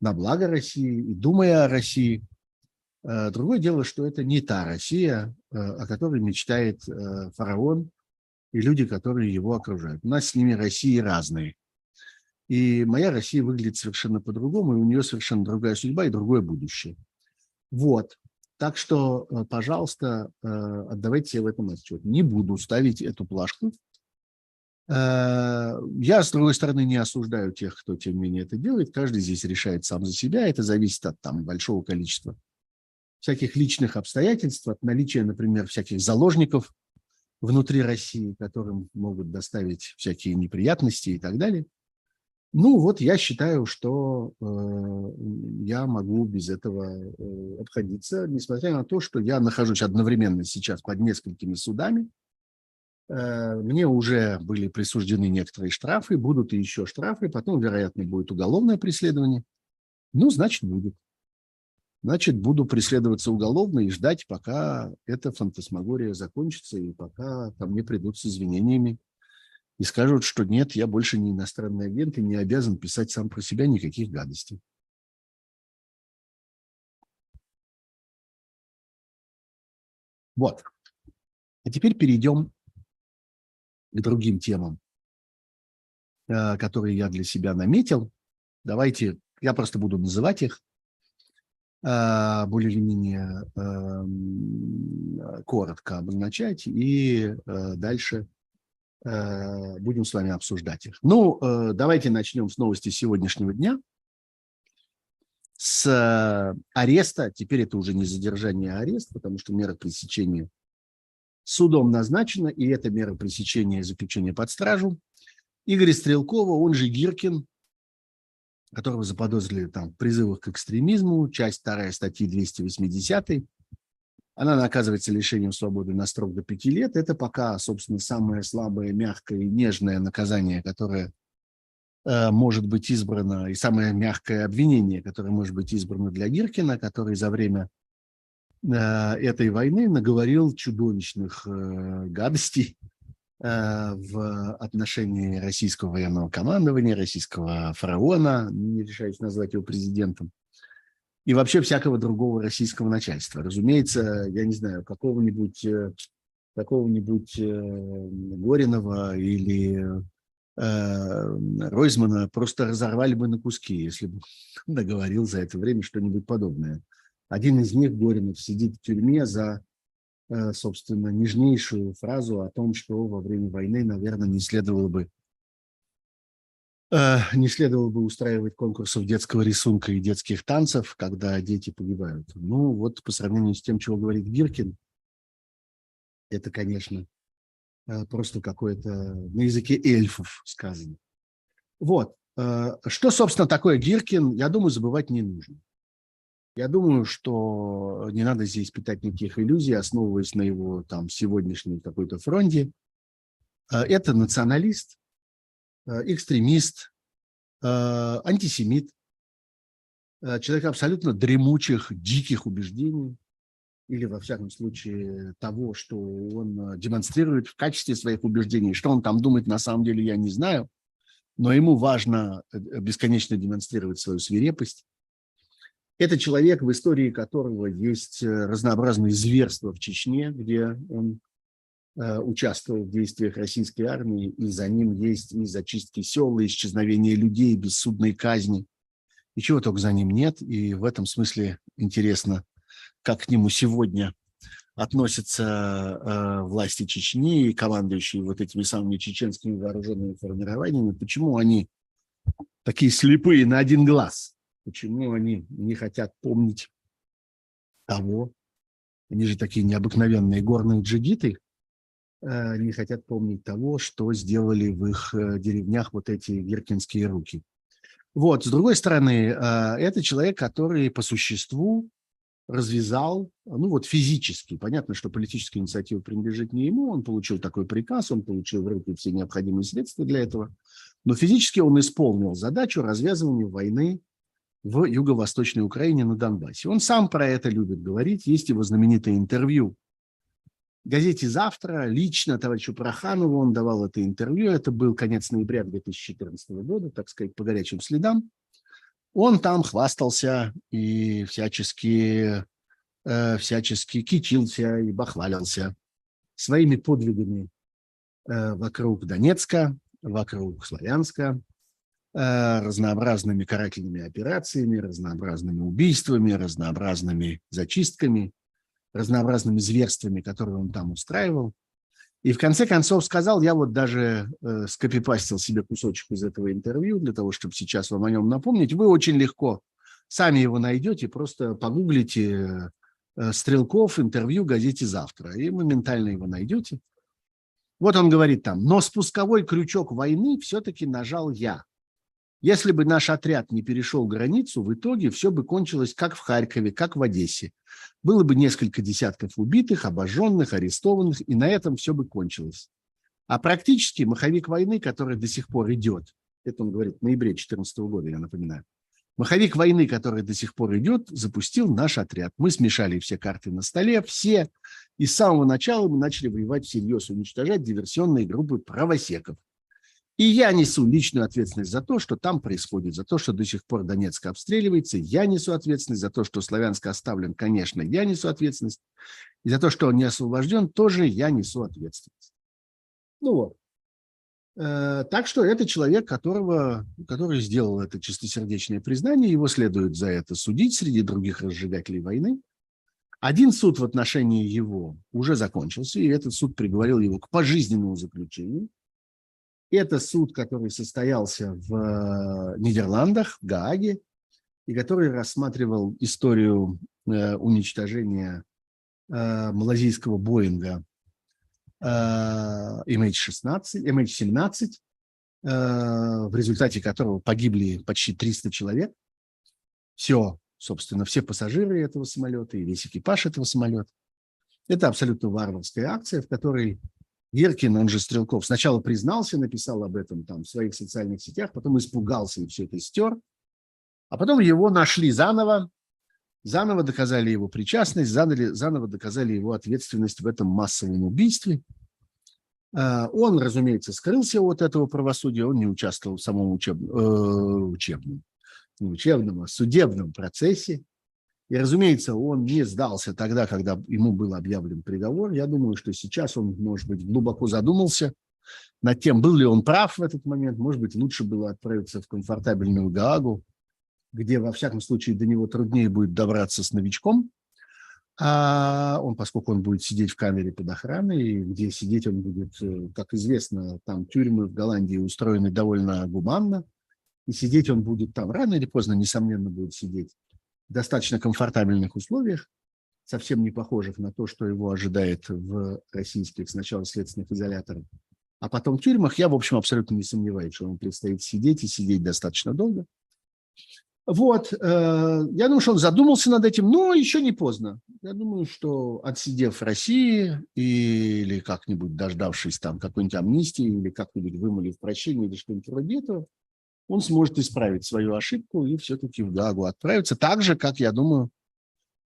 на благо России и думая о России – другое дело, что это не та Россия, э, о которой мечтает э, фараон и люди, которые его окружают. У нас с ними России разные. И моя Россия выглядит совершенно по-другому, и у нее совершенно другая судьба и другое будущее. Вот. Так что, пожалуйста, отдавайте себе в этом отчет. Не буду ставить эту плашку. Я, с другой стороны, не осуждаю тех, кто, тем не менее, это делает. Каждый здесь решает сам за себя. Это зависит от там, большого количества всяких личных обстоятельств, от наличия, например, всяких заложников внутри России, которым могут доставить всякие неприятности и так далее. Ну вот я считаю, что э, я могу без этого э, обходиться, несмотря на то, что я нахожусь одновременно сейчас под несколькими судами. Э, мне уже были присуждены некоторые штрафы, будут и еще штрафы, потом, вероятно, будет уголовное преследование. Ну, значит, будет значит, буду преследоваться уголовно и ждать, пока эта фантасмагория закончится и пока ко мне придут с извинениями и скажут, что нет, я больше не иностранный агент и не обязан писать сам про себя никаких гадостей. Вот. А теперь перейдем к другим темам, э, которые я для себя наметил. Давайте, я просто буду называть их. А, более или менее эм, коротко обозначать, и э, дальше э, будем с вами обсуждать их. Ну, э, давайте начнем с новости сегодняшнего дня. С ареста, теперь это уже не задержание, а арест, потому что мера пресечения судом назначена, и это мера пресечения и заключения под стражу. Игорь Стрелкова, он же Гиркин, которого заподозрили там в призывах к экстремизму, часть вторая статьи 280 она наказывается лишением свободы на срок до пяти лет. Это пока, собственно, самое слабое, мягкое и нежное наказание, которое э, может быть избрано, и самое мягкое обвинение, которое может быть избрано для Гиркина, который за время э, этой войны наговорил чудовищных э, гадостей в отношении российского военного командования, российского фараона, не решаюсь назвать его президентом, и вообще всякого другого российского начальства. Разумеется, я не знаю, какого-нибудь э, какого-нибудь э, Горинова или э, Ройзмана просто разорвали бы на куски, если бы договорил за это время что-нибудь подобное. Один из них, Горинов, сидит в тюрьме за Э, собственно, нежнейшую фразу о том, что во время войны, наверное, не следовало бы э, не следовало бы устраивать конкурсов детского рисунка и детских танцев, когда дети погибают. Ну, вот по сравнению с тем, чего говорит Гиркин, это, конечно, э, просто какое-то на языке эльфов сказано. Вот. Что, собственно, такое Гиркин, я думаю, забывать не нужно. Я думаю, что не надо здесь питать никаких иллюзий, основываясь на его там сегодняшнем какой-то фронте. Э, это националист, э, экстремист, э, антисемит, человек абсолютно дремучих, диких убеждений, или, во всяком случае, того, что он демонстрирует в качестве своих убеждений. Что он там думает, на самом деле, я не знаю, но ему важно бесконечно демонстрировать свою свирепость, это человек, в истории которого есть э, разнообразные зверства в Чечне, где он э, участвовал в действиях российской армии, и за ним есть и зачистки сел, и исчезновение людей, бессудные казни. И чего только за ним нет. И в этом смысле интересно, как к нему сегодня относятся э, власти Чечни и командующие вот этими самыми чеченскими вооруженными формированиями. Почему они такие слепые на один глаз? Почему они не хотят помнить того, они же такие необыкновенные горные джигиты, э, не хотят помнить того, что сделали в их э, деревнях вот эти гиркинские руки. Вот, с другой стороны, э, это человек, который по существу развязал, ну вот физически, понятно, что политическая инициатива принадлежит не ему, он получил такой приказ, он получил в руки все необходимые средства для этого, но физически он исполнил задачу развязывания войны в юго-восточной Украине на Донбассе. Он сам про это любит говорить, есть его знаменитое интервью. В газете «Завтра», лично товарищу Проханову он давал это интервью, это был конец ноября 2014 года, так сказать, по горячим следам, он там хвастался и всячески, э, всячески кичился и бахвалился своими подвигами э, вокруг Донецка, вокруг Славянска, разнообразными карательными операциями, разнообразными убийствами, разнообразными зачистками, разнообразными зверствами, которые он там устраивал. И в конце концов сказал, я вот даже э, скопипастил себе кусочек из этого интервью для того, чтобы сейчас вам о нем напомнить. Вы очень легко сами его найдете, просто погуглите э, Стрелков интервью газете «Завтра» и моментально его найдете. Вот он говорит там, но спусковой крючок войны все-таки нажал я. Если бы наш отряд не перешел границу, в итоге все бы кончилось как в Харькове, как в Одессе. Было бы несколько десятков убитых, обожженных, арестованных, и на этом все бы кончилось. А практически маховик войны, который до сих пор идет, это он говорит в ноябре 2014 года, я напоминаю, маховик войны, который до сих пор идет, запустил наш отряд. Мы смешали все карты на столе, все, и с самого начала мы начали воевать всерьез, уничтожать диверсионные группы правосеков. И я несу личную ответственность за то, что там происходит, за то, что до сих пор Донецк обстреливается. Я несу ответственность за то, что Славянск оставлен, конечно, я несу ответственность. И за то, что он не освобожден, тоже я несу ответственность. Ну вот. Э, так что это человек, которого, который сделал это чистосердечное признание, его следует за это судить среди других разжигателей войны. Один суд в отношении его уже закончился, и этот суд приговорил его к пожизненному заключению – это суд, который состоялся в э, Нидерландах, в Гааге, и который рассматривал историю э, уничтожения э, малазийского Боинга MH16, MH17, в результате которого погибли почти 300 человек. Все, собственно, все пассажиры этого самолета и весь экипаж этого самолета. Это абсолютно варварская акция, в которой Еркин, он же Стрелков, сначала признался, написал об этом там в своих социальных сетях, потом испугался и все это стер. А потом его нашли заново, заново доказали его причастность, заново, заново доказали его ответственность в этом массовом убийстве. А, он, разумеется, скрылся от этого правосудия, он не участвовал в самом учебном, э, учебном, не учебном, а судебном процессе. И, разумеется, он не сдался тогда, когда ему был объявлен приговор. Я думаю, что сейчас он, может быть, глубоко задумался над тем, был ли он прав в этот момент. Может быть, лучше было отправиться в комфортабельную Гаагу, где, во всяком случае, до него труднее будет добраться с новичком. А он, поскольку он будет сидеть в камере под охраной, где сидеть он будет, э, как известно, там тюрьмы в Голландии устроены довольно гуманно, и сидеть он будет там рано или поздно, несомненно, будет сидеть достаточно комфортабельных условиях, совсем не похожих на то, что его ожидает в российских сначала следственных изоляторах, а потом в тюрьмах, я, в общем, абсолютно не сомневаюсь, что ему предстоит сидеть и сидеть достаточно долго. Вот, э, я думаю, что он задумался над этим, но еще не поздно. Я думаю, что отсидев в России или как-нибудь дождавшись там какой-нибудь амнистии или как-нибудь вымолив прощение или что-нибудь вроде этого, он сможет исправить свою ошибку и все-таки в Гаагу отправиться. Так же, как, я думаю,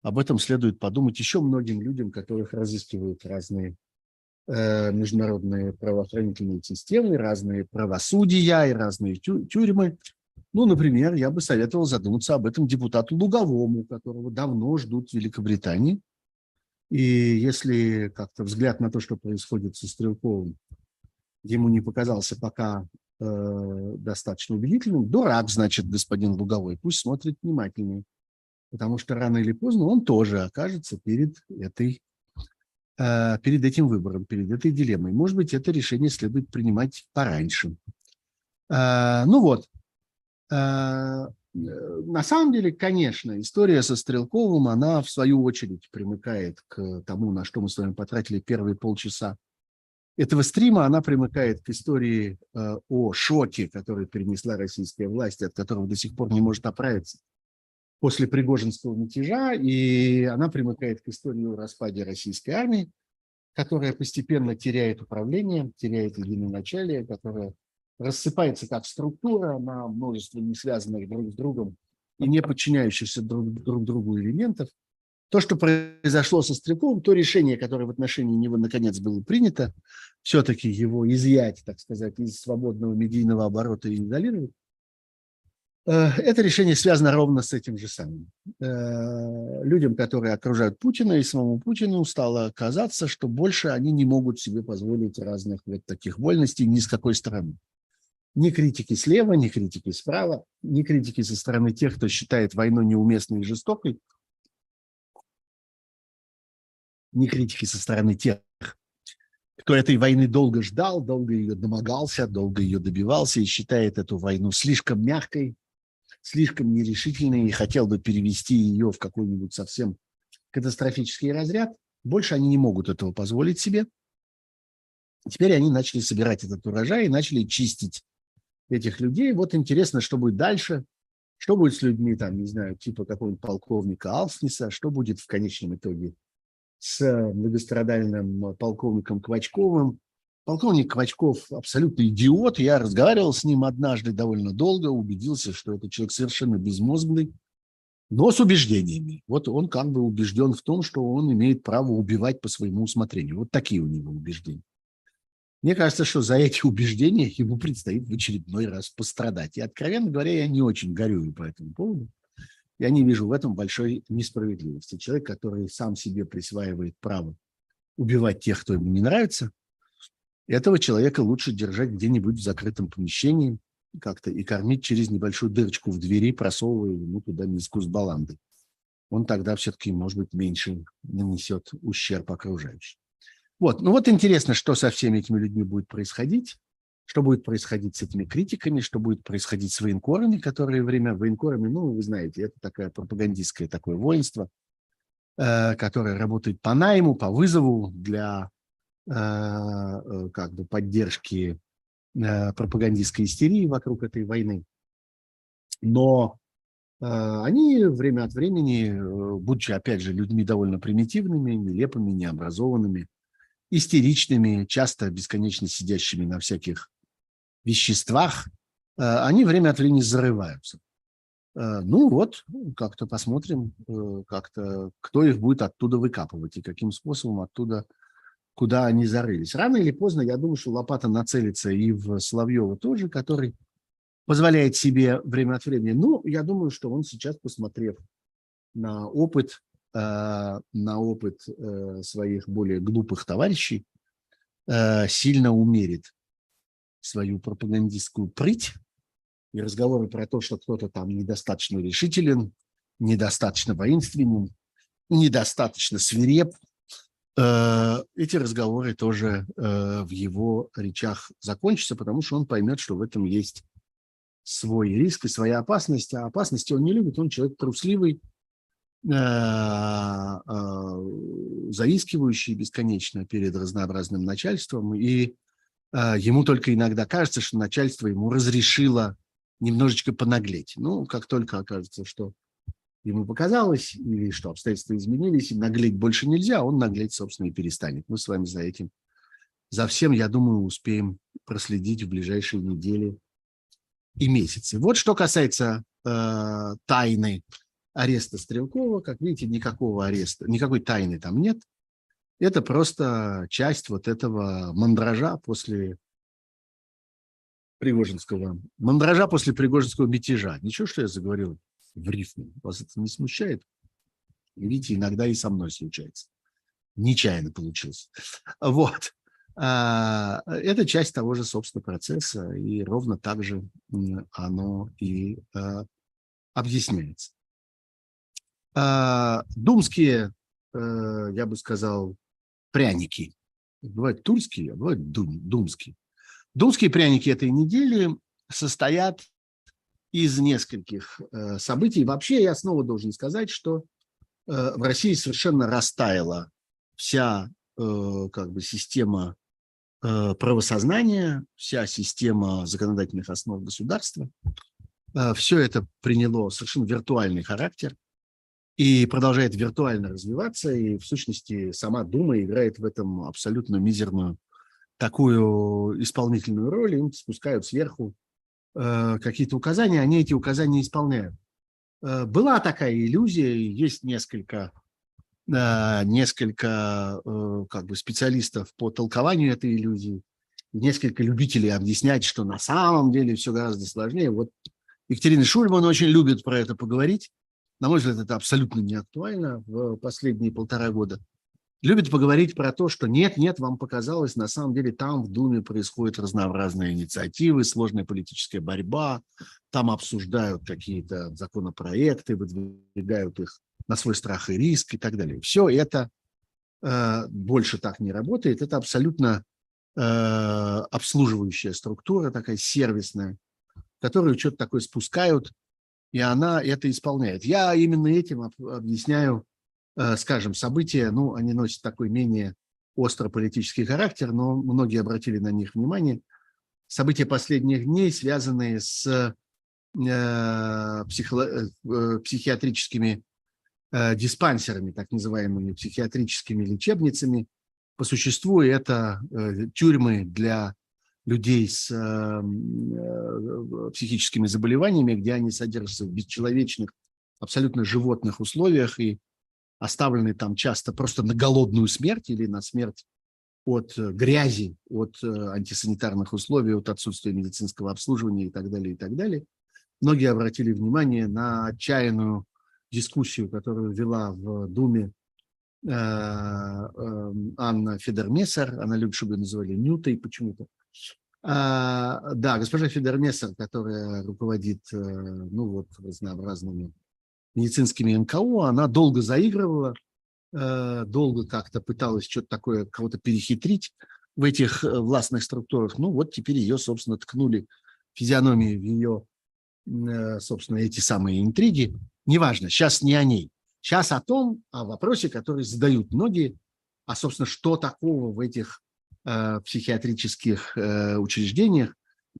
об этом следует подумать еще многим людям, которых разыскивают разные э, международные правоохранительные системы, разные правосудия и разные тю тюрьмы. Ну, например, я бы советовал задуматься об этом депутату Луговому, которого давно ждут в Великобритании. И если как-то взгляд на то, что происходит со Стрелковым, ему не показался пока достаточно убедительным, дурак, значит, господин Луговой, пусть смотрит внимательнее. Потому что рано или поздно он тоже окажется перед этой э, перед этим выбором, перед этой дилеммой. Может быть, это решение следует принимать пораньше. Э, ну вот, э, на самом деле, конечно, история со Стрелковым, она в свою очередь примыкает к тому, на что мы с вами потратили первые полчаса этого стрима. Она примыкает к истории э, о шоке, который перенесла российская власть, от которого до сих пор не может оправиться после Пригожинского мятежа. И она примыкает к истории о распаде российской армии, которая постепенно теряет управление, теряет единоначалие, которая рассыпается как структура на множество не связанных друг с другом и не подчиняющихся друг, друг другу элементов. То, что произошло со Стрелковым, то решение, которое в отношении него наконец было принято, все-таки его изъять, так сказать, из свободного медийного оборота и изолировать, э, это решение связано ровно с этим же самым. Э, людям, которые окружают Путина и самому Путину, стало казаться, что больше они не могут себе позволить разных вот таких вольностей ни с какой стороны ни критики слева, ни критики справа, ни критики со стороны тех, кто считает войну неуместной и жестокой, ни критики со стороны тех, кто этой войны долго ждал, долго ее домогался, долго ее добивался и считает эту войну слишком мягкой, слишком нерешительной и хотел бы перевести ее в какой-нибудь совсем катастрофический разряд. Больше они не могут этого позволить себе. Теперь они начали собирать этот урожай и начали чистить этих людей. Вот интересно, что будет дальше, что будет с людьми, там, не знаю, типа какого-нибудь полковника Алсниса, что будет в конечном итоге с многострадальным полковником Квачковым. Полковник Квачков абсолютно идиот. Я разговаривал с ним однажды довольно долго, убедился, что это человек совершенно безмозглый, но с убеждениями. Вот он как бы убежден в том, что он имеет право убивать по своему усмотрению. Вот такие у него убеждения. Мне кажется, что за эти убеждения ему предстоит в очередной раз пострадать. И, откровенно говоря, я не очень горюю по этому поводу. Я не вижу в этом большой несправедливости. Человек, который сам себе присваивает право убивать тех, кто ему не нравится, этого человека лучше держать где-нибудь в закрытом помещении как-то и кормить через небольшую дырочку в двери, просовывая ему туда миску с баландой. Он тогда все-таки, может быть, меньше нанесет ущерб окружающим. Вот, ну вот интересно, что со всеми этими людьми будет происходить, что будет происходить с этими критиками, что будет происходить с военкорами, которые время военкорами, ну, вы знаете, это такое пропагандистское такое воинство, э, которое работает по найму, по вызову для э, э, как бы поддержки пропагандистской истерии вокруг этой войны. Но они время от времени, будучи, опять же, людьми довольно примитивными, нелепыми, необразованными, истеричными, часто бесконечно сидящими на всяких веществах, э, они время от времени зарываются. Э, ну вот, как-то посмотрим, э, как-то кто их будет оттуда выкапывать и каким способом оттуда, куда они зарылись. Рано или поздно, я думаю, что лопата нацелится и в Соловьева тоже, который позволяет себе время от времени. Ну, я думаю, что он сейчас, посмотрев на опыт на опыт своих более глупых товарищей, сильно умерит свою пропагандистскую прыть и разговоры про то, что кто-то там недостаточно решителен, недостаточно воинственен, недостаточно свиреп, эти разговоры тоже в его речах закончатся, потому что он поймет, что в этом есть свой риск и своя опасность. А опасности он не любит, он человек трусливый, Э, э, заискивающий бесконечно перед разнообразным начальством, и э, ему только иногда кажется, что начальство ему разрешило немножечко понаглеть. Ну, как только окажется, что ему показалось, или что обстоятельства изменились, и наглеть больше нельзя, он наглеть, собственно, и перестанет. Мы с вами за этим, за всем, я думаю, успеем проследить в ближайшие недели и месяцы. Вот что касается э, тайны ареста Стрелкова. Как видите, никакого ареста, никакой тайны там нет. Это просто часть вот этого мандража после Пригожинского, мандража после Пригожинского мятежа. Ничего, что я заговорил в рифме. Вас это не смущает? Видите, иногда и со мной случается. нечаянно получилось. Вот. А, это часть того же, собственно, процесса, и ровно так же оно и а, объясняется. А, думские, э, я бы сказал, пряники. Бывают тульские, а бывают дум, думские. Думские пряники этой недели состоят из нескольких э, событий. Вообще, я снова должен сказать, что э, в России совершенно растаяла вся как бы система правосознания, вся система законодательных основ государства. Все это приняло совершенно виртуальный характер и продолжает виртуально развиваться, и в сущности сама Дума играет в этом абсолютно мизерную такую исполнительную роль, им спускают сверху э, какие-то указания, они эти указания исполняют. Э, была такая иллюзия, есть несколько, э, несколько э, как бы специалистов по толкованию этой иллюзии, несколько любителей объяснять, что на самом деле все гораздо сложнее. Вот Екатерина Шульман очень любит про это поговорить, на мой взгляд, это абсолютно не актуально в последние полтора года, любит поговорить про то, что нет, нет, вам показалось, на самом деле там в Думе происходят разнообразные инициативы, сложная политическая борьба, там обсуждают какие-то законопроекты, выдвигают их на свой страх и риск и так далее. Все это э, больше так не работает, это абсолютно э, обслуживающая структура, такая сервисная, которую что-то такое спускают и она это исполняет. Я именно этим объясняю, э, скажем, события, ну, они носят такой менее остро политический характер, но многие обратили на них внимание. События последних дней, связанные с э, психо, э, психиатрическими диспансерами, так называемыми психиатрическими лечебницами. По существу это тюрьмы для людей с эм, э, психическими заболеваниями, где они содержатся в бесчеловечных, абсолютно животных условиях и оставлены там часто просто на голодную смерть или на смерть от э, грязи, от э, антисанитарных условий, от отсутствия медицинского обслуживания и так далее, и так далее. Многие обратили внимание на отчаянную дискуссию, которую вела в Думе эм, Анна Федермессер, она любит, чтобы ее называли Нютой почему-то. А, да, госпожа Федермессер, которая руководит э, ну, вот, разнообразными медицинскими НКО, она долго заигрывала, э, долго как-то пыталась что-то такое, кого-то перехитрить в этих э, властных структурах. Ну вот теперь ее, собственно, ткнули физиономии в ее, собственно, эти самые интриги. Неважно, сейчас не о ней. Сейчас о том, о вопросе, который задают многие, а, собственно, что такого в этих Э, психиатрических э, учреждениях.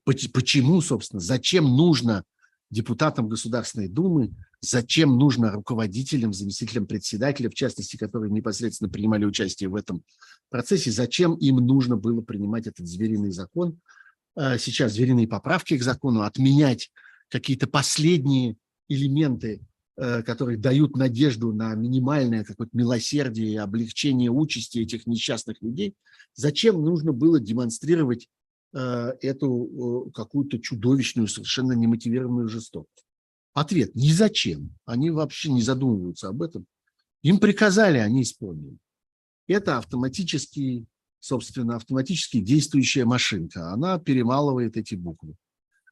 Почему, собственно, зачем нужно депутатам Государственной Думы, зачем нужно руководителям, заместителям председателя, в частности, которые непосредственно принимали участие в этом процессе, зачем им нужно было принимать этот звериный закон, э, сейчас звериные поправки к закону, отменять какие-то последние элементы, которые дают надежду на минимальное какое-то милосердие и облегчение участи этих несчастных людей – Зачем нужно было демонстрировать э, эту э, какую-то чудовищную, совершенно немотивированную жестокость? Ответ – ни зачем. Они вообще не задумываются об этом. Им приказали, они исполнили. Это автоматически, собственно, автоматически действующая машинка. Она перемалывает эти буквы.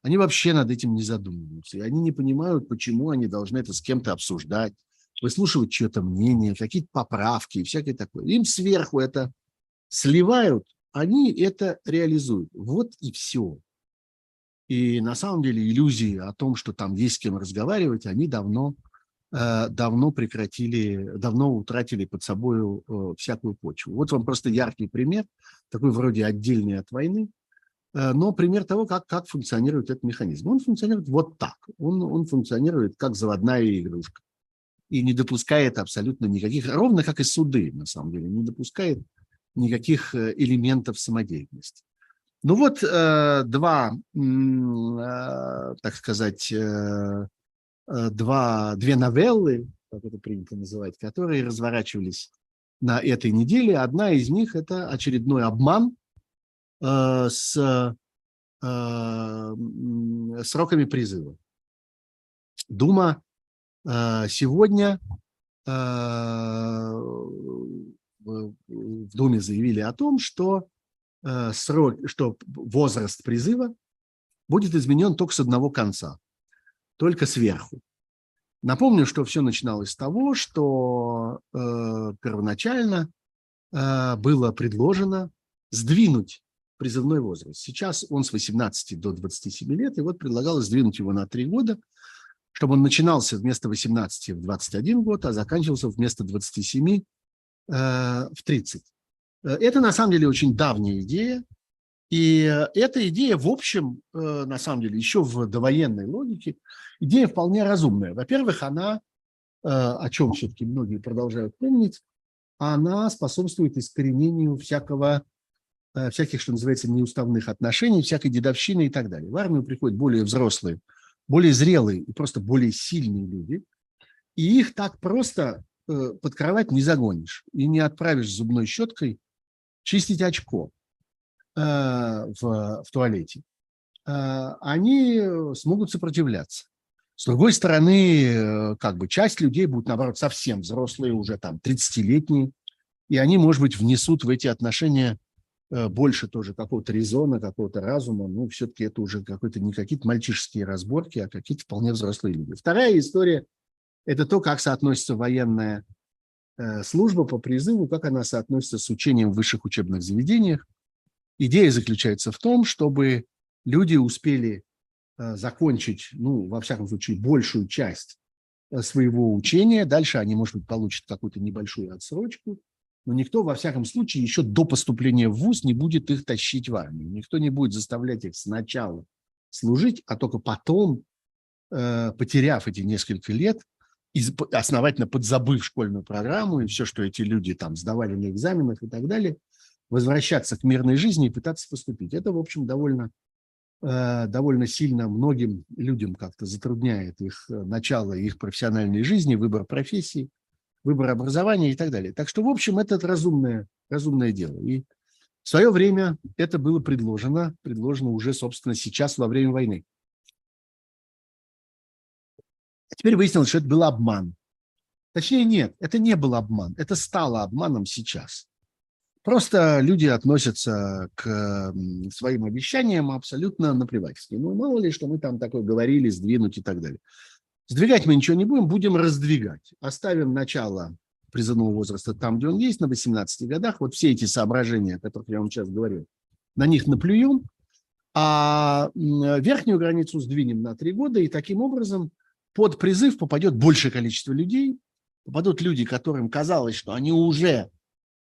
Они вообще над этим не задумываются. И они не понимают, почему они должны это с кем-то обсуждать, выслушивать чье-то мнение, какие-то поправки и всякое такое. Им сверху это сливают, они это реализуют. Вот и все. И на самом деле иллюзии о том, что там есть с кем разговаривать, они давно, э, давно прекратили, давно утратили под собой э, всякую почву. Вот вам просто яркий пример, такой вроде отдельный от войны, но пример того, как, как функционирует этот механизм. Он функционирует вот так. Он, он функционирует как заводная игрушка. И не допускает абсолютно никаких, ровно как и суды, на самом деле, не допускает никаких э, элементов самодеятельности. Ну вот э, два, э, так сказать, э, э, два, две новеллы, как это принято называть, которые разворачивались на этой неделе. Одна из них – это очередной обман э, с э, сроками призыва. Дума э, сегодня э, в Думе заявили о том, что, э, срок, что возраст призыва будет изменен только с одного конца, только сверху. Напомню, что все начиналось с того, что э, первоначально э, было предложено сдвинуть призывной возраст. Сейчас он с 18 до 27 лет, и вот предлагалось сдвинуть его на 3 года, чтобы он начинался вместо 18 в 21 год, а заканчивался вместо 27 э, в 30. Э, это на самом деле очень давняя идея, и эта идея, в общем, э, на самом деле, еще в довоенной логике, идея вполне разумная. Во-первых, она, э, о чем все-таки многие продолжают помнить, она способствует искоренению всякого, э, всяких, что называется, неуставных отношений, всякой дедовщины и так далее. В армию приходят более взрослые, более зрелые и просто более сильные люди, и их так просто под кровать не загонишь и не отправишь зубной щеткой чистить очко. Э, в, в туалете, э, они смогут сопротивляться. С другой стороны, э, как бы часть людей будут, наоборот, совсем взрослые, уже там 30-летние, и они, может быть, внесут в эти отношения больше тоже какого-то резона, какого-то разума. Ну, все-таки это уже какой-то не какие-то мальчишеские разборки, а какие-то вполне взрослые люди. Вторая история – это то, как соотносится военная служба по призыву, как она соотносится с учением в высших учебных заведениях. Идея заключается в том, чтобы люди успели э, закончить, ну, во всяком случае, большую часть э, своего учения. Дальше они, может быть, получат какую-то небольшую отсрочку, но никто, во всяком случае, еще до поступления в ВУЗ не будет их тащить в армию. Никто не будет заставлять их сначала служить, а только потом, э, потеряв эти несколько лет, основательно подзабыв школьную программу и все, что эти люди там сдавали на экзаменах и так далее – возвращаться к мирной жизни и пытаться поступить. Это, в общем, довольно, э, довольно сильно многим людям как-то затрудняет их э, начало их профессиональной жизни, выбор профессии, выбор образования и так далее. Так что, в общем, это разумное, разумное дело. И в свое время это было предложено, предложено уже, собственно, сейчас, во время войны. А теперь выяснилось, что это был обман. Точнее, нет, это не был обман, это стало обманом сейчас. Просто люди относятся к своим обещаниям абсолютно наплевательски. Ну, мало ли, что мы там такое говорили, сдвинуть и так далее. Сдвигать мы ничего не будем, будем раздвигать. Оставим начало призывного возраста там, где он есть, на 18 годах. Вот все эти соображения, о которых я вам сейчас говорю, на них наплюем, а верхнюю границу сдвинем на 3 года, и таким образом под призыв попадет большее количество людей, попадут люди, которым казалось, что они уже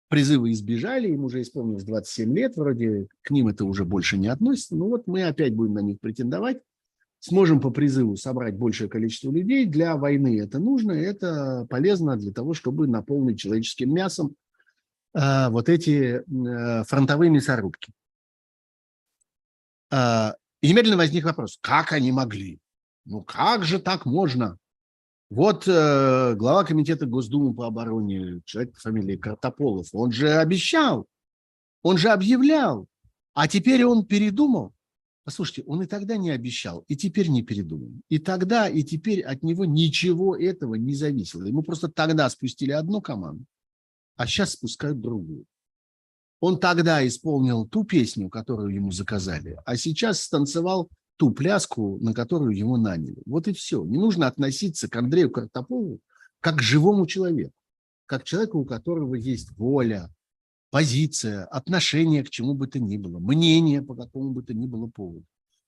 призывы избежали, им уже исполнилось 27 лет, вроде к ним это уже больше не относится. Ну вот мы опять будем на них претендовать, сможем по призыву собрать большее количество людей. Для войны это нужно, это полезно для того, чтобы наполнить человеческим мясом э, вот эти э, фронтовые мясорубки. Э, и немедленно возник вопрос, как они могли? Ну как же так можно? Вот э, глава комитета Госдумы по обороне, человек по фамилии Картополов, он же обещал, он же объявлял, а теперь он передумал. Послушайте, он и тогда не обещал, и теперь не передумал. И тогда, и теперь от него ничего этого не зависело. Ему просто тогда спустили одну команду, а сейчас спускают другую. Он тогда исполнил ту песню, которую ему заказали, а сейчас станцевал ту пляску, на которую его наняли. Вот и все. Не нужно относиться к Андрею Картопову как к живому человеку, как к человеку, у которого есть воля, позиция, отношение к чему бы то ни было, мнение по какому бы то ни было поводу.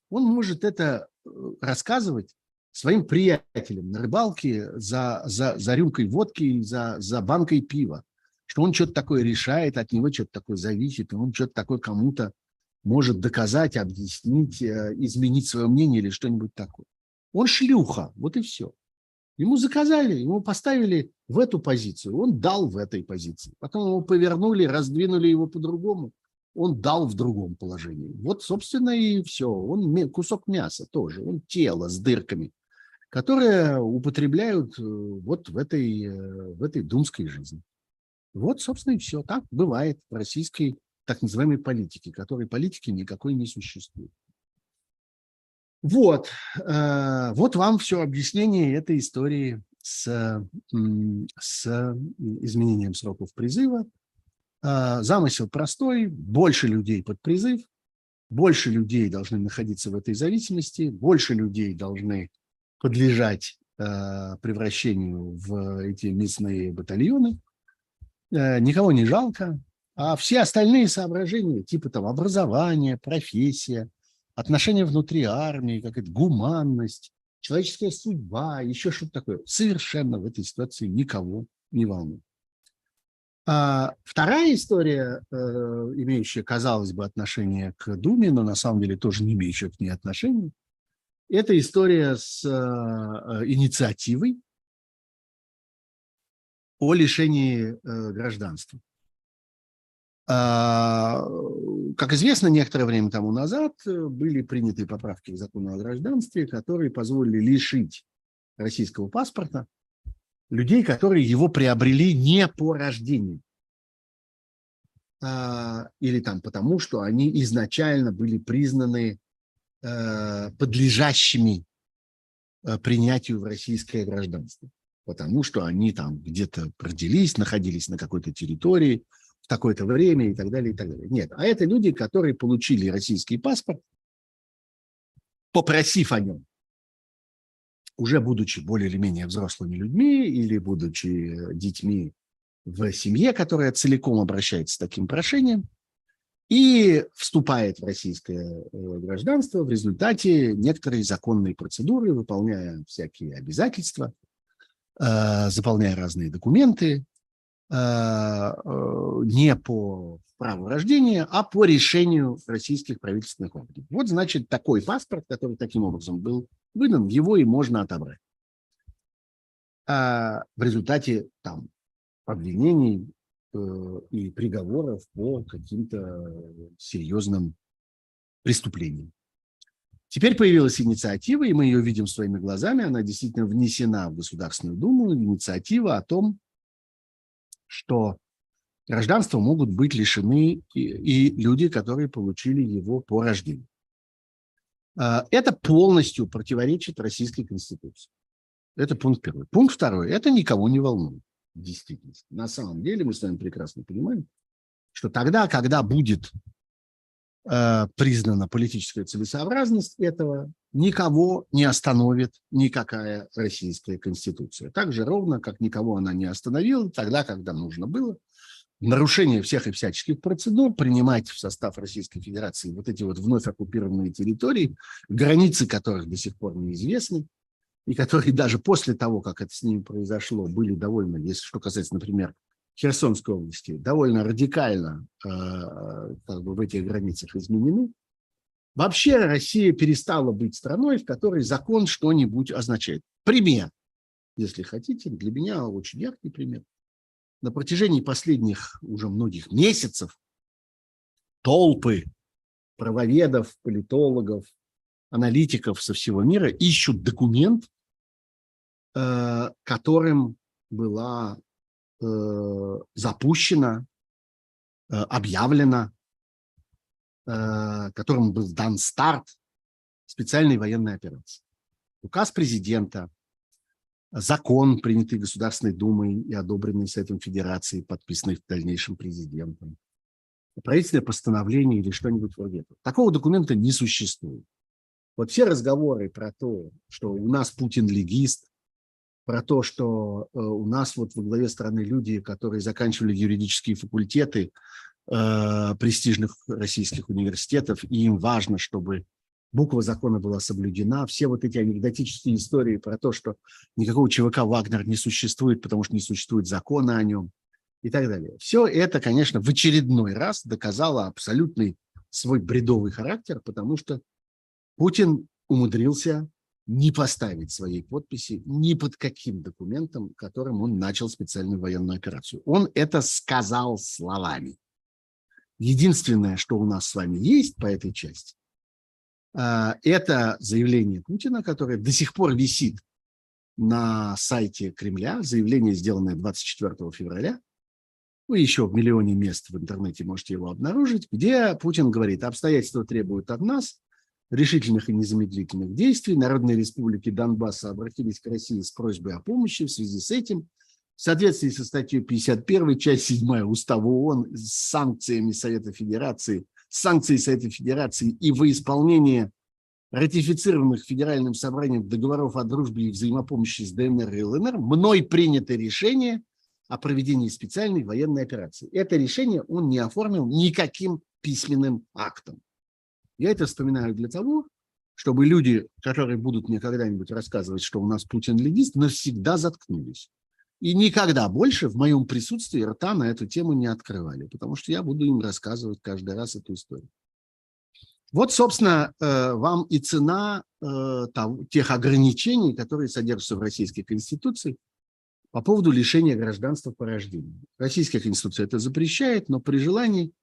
Он может это э, рассказывать своим приятелям на рыбалке за, за, за рюмкой водки, за, за банкой пива, что он что-то такое решает, от него что-то такое зависит, и он что-то такое кому-то может доказать, объяснить, э, изменить свое мнение или что-нибудь такое. Он шлюха, вот и все. Ему заказали, ему поставили в эту позицию, он дал в этой позиции. Потом его повернули, раздвинули его по-другому, он дал в другом положении. Вот, собственно, и все. Он кусок мяса тоже, он тело с дырками, которое употребляют э, вот в этой, э, в этой думской жизни. Вот, собственно, и все. Так бывает в российской так называемой политики, которой политики никакой не существует. Вот, э, вот вам все объяснение этой истории с, с изменением сроков призыва. Замысел простой, больше людей под призыв, больше людей должны находиться в этой зависимости, больше людей должны подлежать превращению в эти мясные батальоны. Никого не жалко, а все остальные соображения, типа там образование, профессия, отношения внутри армии, как это гуманность, человеческая судьба, еще что-то такое, совершенно в этой ситуации никого не волнует. А вторая история, э, имеющая, казалось бы, отношение к Думе, но на самом деле тоже не имеющая к ней отношения, это история с э, инициативой о лишении э, гражданства. А, как известно, некоторое время тому назад э, были приняты поправки к закону о гражданстве, которые позволили лишить российского паспорта людей, которые его приобрели не по рождению. А, или там потому, что они изначально были признаны э, подлежащими э, принятию в российское гражданство. Потому что они там где-то родились, находились на какой-то территории – в такое-то время и так далее, и так далее. Нет, а это люди, которые получили российский паспорт, попросив о нем, уже будучи более или менее взрослыми людьми или будучи детьми в семье, которая целиком обращается с таким прошением, и вступает в российское э, гражданство в результате некоторой законной процедуры, выполняя всякие обязательства, э, заполняя разные документы, Э, э, не по праву рождения, а по решению российских правительственных органов. Вот, значит, такой паспорт, который таким образом был выдан, его и можно отобрать. А в результате там обвинений э, и приговоров по каким-то серьезным преступлениям. Теперь появилась инициатива, и мы ее видим своими глазами. Она действительно внесена в Государственную Думу. Инициатива о том, что гражданства могут быть лишены и, и люди, которые получили его по рождению. А, это полностью противоречит Российской Конституции. Это пункт первый. Пункт второй. Это никого не волнует в действительности. На самом деле мы с вами прекрасно понимаем, что тогда, когда будет э, признана политическая целесообразность этого, никого не остановит никакая российская конституция. Так же ровно, как никого она не остановила тогда, когда нужно было нарушение всех и всяческих процедур, принимать в состав Российской Федерации вот эти вот вновь оккупированные территории, границы которых до сих пор неизвестны, и которые даже после того, как это с ними произошло, были довольно, если что касается, например, Херсонской области, довольно радикально э, как бы в этих границах изменены. Вообще Россия перестала быть страной, в которой закон что-нибудь означает. Пример, если хотите, для меня очень яркий пример. На протяжении последних уже многих месяцев толпы правоведов, политологов, аналитиков со всего мира ищут документ, э, которым была э, запущена, э, объявлена Э, которому был дан старт специальной военной операции. Указ президента, закон, принятый Государственной Думой и одобренный Советом Федерации, подписанный в дальнейшем президентом, правительственное постановление или что-нибудь вроде этого. Такого документа не существует. Вот все разговоры про то, что у нас Путин легист, про то, что э, у нас вот во главе страны люди, которые заканчивали юридические факультеты, э, престижных российских университетов, и им важно, чтобы буква закона была соблюдена. Все вот эти анекдотические истории про то, что никакого ЧВК «Вагнер» не существует, потому что не существует закона о нем и так далее. Все это, конечно, в очередной раз доказало абсолютный свой бредовый характер, потому что Путин умудрился не поставить своей подписи ни под каким документом, которым он начал специальную военную операцию. Он это сказал словами. Единственное, что у нас с вами есть по этой части, а, это заявление Путина, которое до сих пор висит на сайте Кремля, заявление, сделанное 24 февраля. Вы еще в миллионе мест в интернете можете его обнаружить, где Путин говорит, обстоятельства требуют от нас решительных и незамедлительных действий. Народные республики Донбасса обратились к России с просьбой о помощи в связи с этим. В соответствии со статьей 51, часть 7 Устава ООН с санкциями Совета Федерации, санкции Совета Федерации и во исполнение ратифицированных Федеральным собранием договоров о дружбе и взаимопомощи с ДНР и ЛНР, мной принято решение о проведении специальной военной операции. Это решение он не оформил никаким письменным актом. Я это вспоминаю для того, чтобы люди, которые будут мне когда-нибудь рассказывать, что у нас Путин легист, навсегда заткнулись. И никогда больше в моем присутствии рта на эту тему не открывали, потому что я буду им рассказывать каждый раз эту историю. Вот, собственно, э, вам и цена э, тех ограничений, которые содержатся в Российской Конституции по поводу лишения гражданства по рождению. Российская Конституция это запрещает, но при желании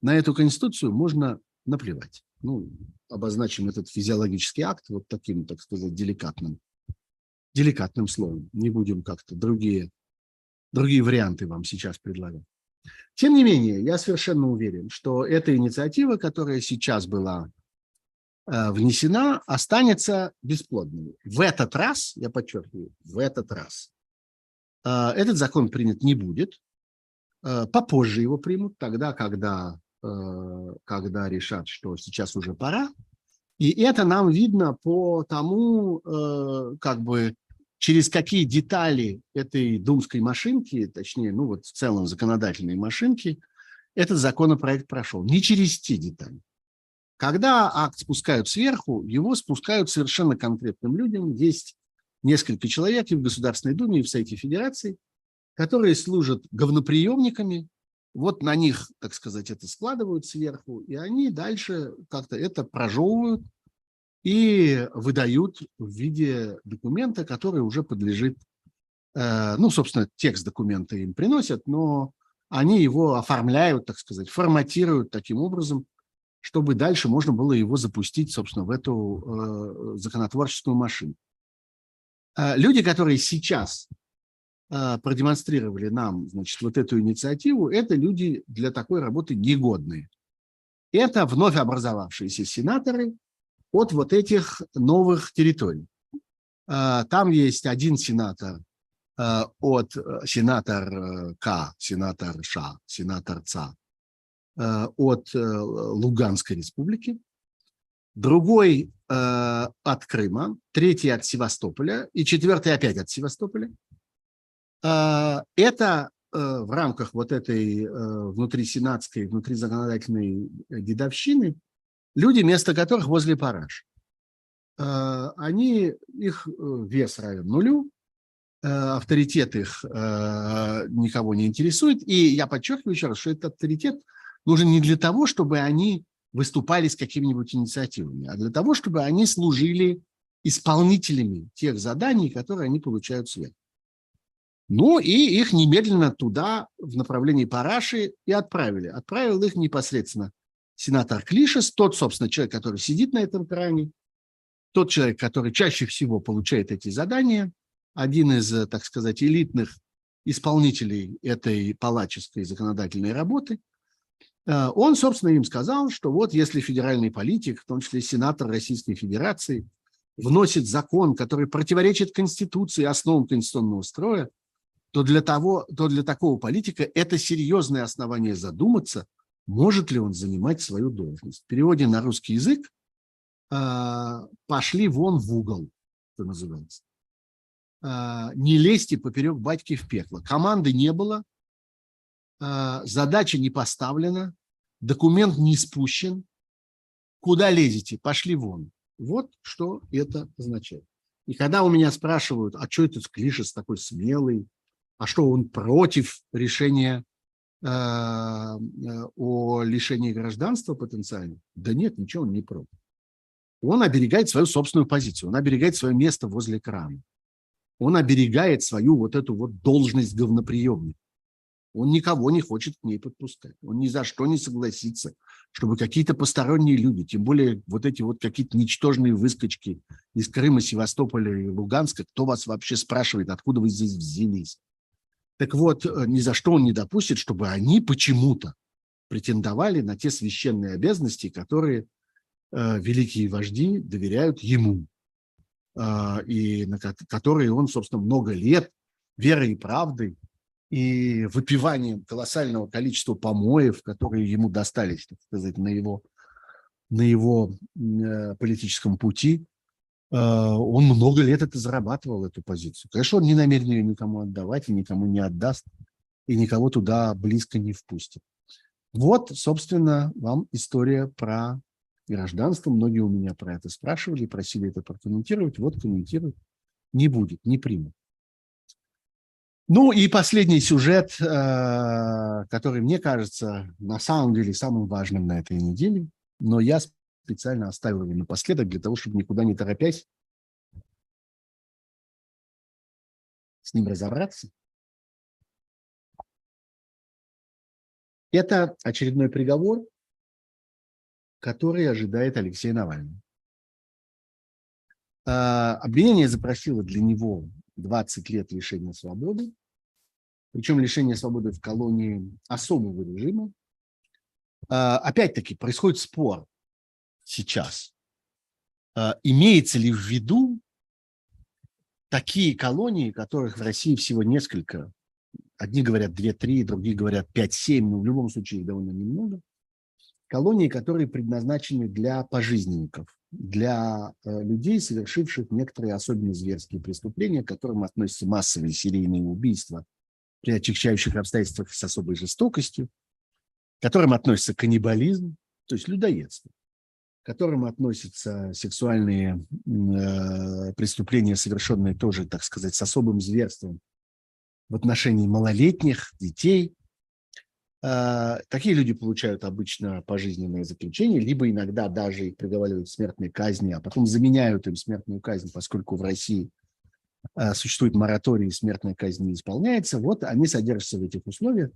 на эту Конституцию можно наплевать. Ну, обозначим этот физиологический акт вот таким, так сказать, деликатным, деликатным словом. Не будем как-то другие, другие варианты вам сейчас предлагать. Тем не менее, я совершенно уверен, что эта инициатива, которая сейчас была э, внесена, останется бесплодной. В этот раз, я подчеркиваю, в этот раз э, этот закон принят не будет. Э, попозже его примут, тогда, когда когда решат, что сейчас уже пора. И это нам видно по тому, как бы через какие детали этой думской машинки, точнее, ну вот в целом законодательной машинки, этот законопроект прошел. Не через те детали. Когда акт спускают сверху, его спускают совершенно конкретным людям. Есть несколько человек и в Государственной Думе, и в Совете Федерации, которые служат говноприемниками, вот на них, так сказать, это складывают сверху, и они дальше как-то это прожевывают и выдают в виде документа, который уже подлежит, э, ну, собственно, текст документа им приносят, но они его оформляют, так сказать, форматируют таким образом, чтобы дальше можно было его запустить, собственно, в эту э, законотворческую машину. Э, люди, которые сейчас продемонстрировали нам, значит, вот эту инициативу, это люди для такой работы негодные. Это вновь образовавшиеся сенаторы от вот этих новых территорий. А, там есть один сенатор а, от э, сенатор э, К, сенатор Ш, сенатор Ц от э, Луганской республики, другой от Крыма, третий от Севастополя и четвертый опять от Севастополя – а, это в рамках вот этой внутрисенатской, внутризаконодательной дедовщины люди, место которых возле параж. А, они, их э, вес равен нулю, авторитет их никого не интересует. И я подчеркиваю еще раз, что этот авторитет нужен не для того, чтобы они выступали с какими-нибудь инициативами, а для того, чтобы они служили исполнителями тех заданий, которые они получают сверху. Ну и их немедленно туда, в направлении Параши, и отправили. Отправил их непосредственно сенатор Клишес, тот, собственно, человек, который сидит на этом кране, тот человек, который чаще всего получает эти задания, один из, так сказать, элитных исполнителей этой палаческой законодательной работы, э, он, собственно, им сказал, что вот если федеральный политик, в том числе сенатор Российской Федерации, вносит закон, который противоречит Конституции, основам конституционного строя, то для, того, то для такого политика это серьезное основание задуматься, может ли он занимать свою должность. В переводе на русский язык э, «пошли вон в угол», что называется. Э, «Не лезьте поперек батьки в пекло». Команды не было, э, задача не поставлена, документ не спущен. Куда лезете? Пошли вон. Вот что это означает. И когда у меня спрашивают, а что этот Клишес такой смелый, а что он против решения о лишении гражданства потенциально? Да нет, ничего он не против. Он оберегает свою собственную позицию, он оберегает свое место возле экрана. Он оберегает свою вот эту вот должность говноприемника. Он никого не хочет к ней подпускать. Он ни за что не согласится, чтобы какие-то посторонние люди, тем более вот эти вот какие-то ничтожные выскочки из Крыма, Севастополя и Луганска, кто вас вообще спрашивает, откуда вы здесь взялись? Так вот, э, ни за что он не допустит, чтобы они почему-то претендовали на те священные обязанности, которые э, великие вожди доверяют ему, э, и на которые он, собственно, много лет верой и правдой и выпиванием колоссального количества помоев, которые ему достались, так сказать, на его, на его э, политическом пути, он много лет это зарабатывал, эту позицию. Конечно, он не намерен ее никому отдавать и никому не отдаст, и никого туда близко не впустит. Вот, собственно, вам история про гражданство. Многие у меня про это спрашивали, просили это прокомментировать. Вот комментировать не будет, не примут. Ну и последний сюжет, э, который мне кажется на самом деле самым важным на этой неделе, но я специально оставил его напоследок для того, чтобы никуда не торопясь с ним разобраться. Это очередной приговор, который ожидает Алексей Навальный. Э, обвинение запросило для него 20 лет лишения свободы, причем лишение свободы в колонии особого режима. А, опять-таки происходит спор сейчас. А, имеется ли в виду такие колонии, которых в России всего несколько? Одни говорят 2-3, другие говорят 5-7, но в любом случае их довольно немного. Колонии, которые предназначены для пожизненников, для э, людей, совершивших некоторые особенно зверские преступления, к которым относятся массовые серийные убийства при отягчающих обстоятельствах с особой жестокостью, к которым относится каннибализм, то есть людоедство, к которым относятся сексуальные э, преступления, совершенные тоже, так сказать, с особым зверством в отношении малолетних, детей, а, такие люди получают обычно пожизненное заключение, либо иногда даже их приговаривают к смертной казни, а потом заменяют им смертную казнь, поскольку в России а, существует мораторий, смертная казнь не исполняется. Вот они содержатся в этих условиях.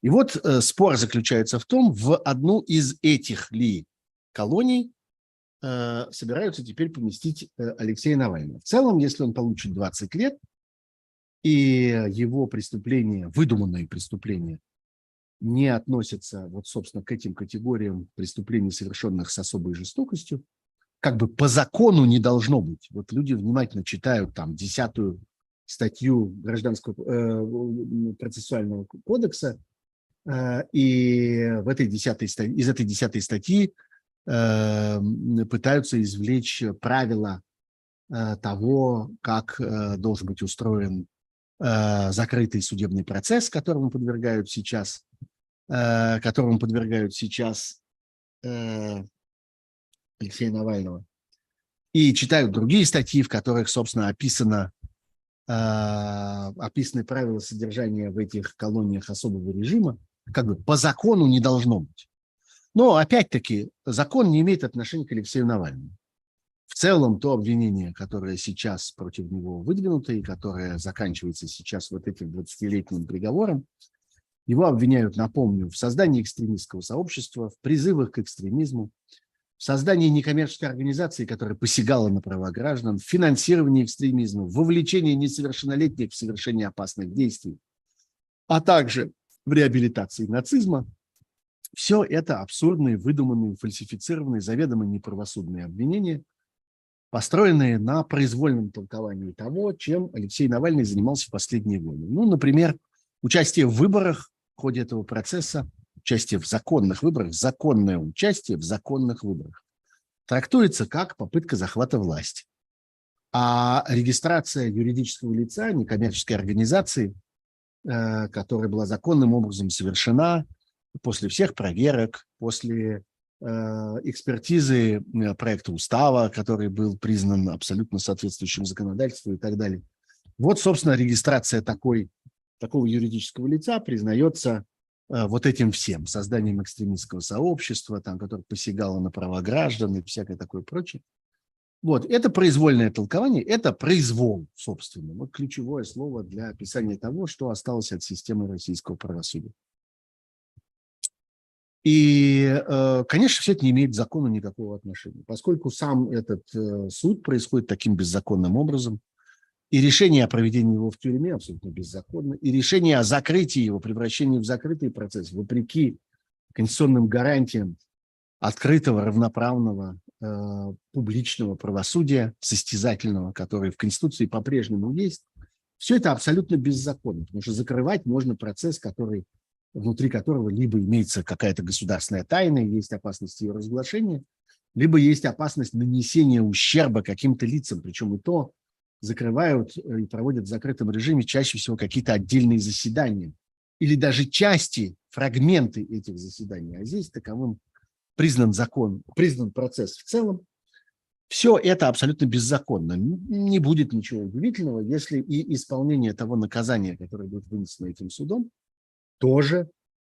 И вот э, спор заключается в том, в одну из этих ли колоний э, собираются теперь поместить э, Алексея Навального. В целом, если он получит 20 лет, и его преступления, выдуманные преступления, не относятся вот, собственно, к этим категориям преступлений, совершенных с особой жестокостью, как бы по закону не должно быть. Вот люди внимательно читают там десятую статью Гражданского э, процессуального кодекса, э, и в этой десятой, из этой десятой статьи пытаются извлечь правила э, того, как э, должен быть устроен э, закрытый судебный процесс, которому подвергают сейчас которому подвергают сейчас Алексея Навального, и читают другие статьи, в которых, собственно, описано, описаны правила содержания в этих колониях особого режима, как бы по закону не должно быть. Но, опять-таки, закон не имеет отношения к Алексею Навальному. В целом, то обвинение, которое сейчас против него выдвинуто и которое заканчивается сейчас вот этим 20-летним приговором, его обвиняют, напомню, в создании экстремистского сообщества, в призывах к экстремизму, в создании некоммерческой организации, которая посягала на права граждан, в финансировании экстремизма, в вовлечении несовершеннолетних в совершение опасных действий, а также в реабилитации нацизма. Все это абсурдные, выдуманные, фальсифицированные, заведомо неправосудные обвинения, построенные на произвольном толковании того, чем Алексей Навальный занимался в последние годы. Ну, например, участие в выборах в ходе этого процесса участие в законных выборах, законное участие в законных выборах трактуется как попытка захвата власти. А регистрация юридического лица, некоммерческой организации, э, которая была законным образом совершена после всех проверок, после э, экспертизы проекта устава, который был признан абсолютно соответствующим законодательству и так далее. Вот, собственно, регистрация такой такого юридического лица признается э, вот этим всем, созданием экстремистского сообщества, там, которое посягало на права граждан и всякое такое прочее. Вот, это произвольное толкование, это произвол, собственно. Вот ключевое слово для описания того, что осталось от системы российского правосудия. И, э, конечно, все это не имеет к закону никакого отношения, поскольку сам этот э, суд происходит таким беззаконным образом, и решение о проведении его в тюрьме абсолютно беззаконно, и решение о закрытии его, превращении в закрытый процесс, вопреки конституционным гарантиям открытого, равноправного, э, публичного правосудия, состязательного, которое в Конституции по-прежнему есть, Все это абсолютно беззаконно, потому что закрывать можно процесс, который, внутри которого либо имеется какая-то государственная тайна, есть опасность ее разглашения, либо есть опасность нанесения ущерба каким-то лицам, причем и то закрывают э, и проводят в закрытом режиме чаще всего какие-то отдельные заседания или даже части, фрагменты этих заседаний. А здесь таковым признан закон, признан процесс в целом. Все это абсолютно беззаконно. Не будет ничего удивительного, если и исполнение того наказания, которое будет вынесено этим судом, тоже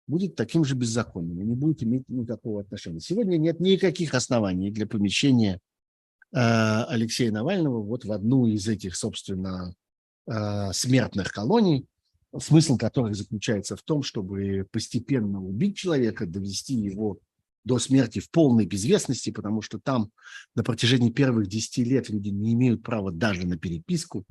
будет таким же беззаконным и не будет иметь никакого отношения. Сегодня нет никаких оснований для помещения э, Алексея Навального вот в одну из этих, собственно, э, смертных колоний, смысл которых заключается в том, чтобы постепенно убить человека, довести его до смерти в полной безвестности, потому что там на протяжении первых 10 лет люди не имеют права даже на переписку,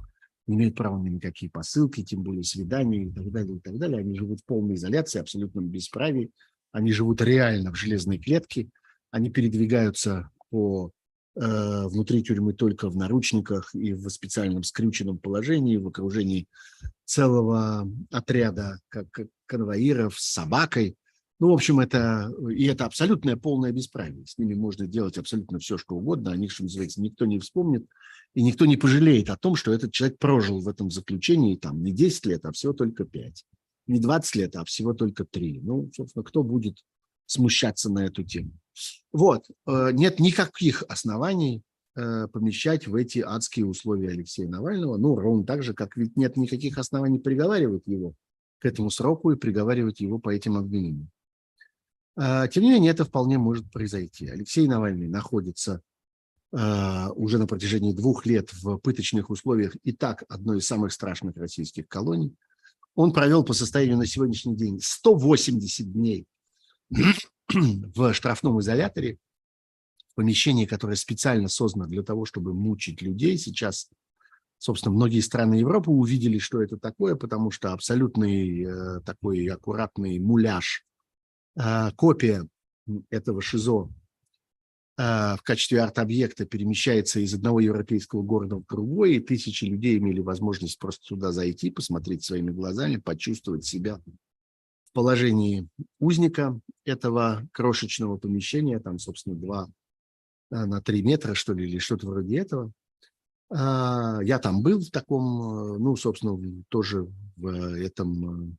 не имеют права на никакие посылки, тем более свидания и так далее, и так далее. Они живут в полной изоляции, абсолютном бесправии. Они живут реально в железной клетке. Они передвигаются по э, внутри тюрьмы только в наручниках и в специальном скрюченном положении, в окружении целого отряда как конвоиров с собакой, ну, в общем, это, и это абсолютное полное бесправие. С ними можно делать абсолютно все, что угодно. О них, что называется, никто не вспомнит. И никто не пожалеет о том, что этот человек прожил в этом заключении там не 10 лет, а всего только 5. Не 20 лет, а всего только 3. Ну, собственно, кто будет смущаться на эту тему? Вот. Э, нет никаких оснований э, помещать в эти адские условия Алексея Навального. Ну, ровно так же, как ведь нет никаких оснований приговаривать его к этому сроку и приговаривать его по этим обвинениям. А, тем не менее, это вполне может произойти. Алексей Навальный находится а, уже на протяжении двух лет в пыточных условиях и так одной из самых страшных российских колоний. Он провел по состоянию на сегодняшний день 180 дней в штрафном изоляторе, в помещении, которое специально создано для того, чтобы мучить людей. Сейчас, собственно, многие страны Европы увидели, что это такое, потому что абсолютный э, такой аккуратный муляж копия этого ШИЗО а, в качестве арт-объекта перемещается из одного европейского города в другой, и тысячи людей имели возможность просто туда зайти, посмотреть своими глазами, почувствовать себя в положении узника этого крошечного помещения, там, собственно, два а, на три метра, что ли, или что-то вроде этого. Я там был в таком, ну, собственно, тоже в этом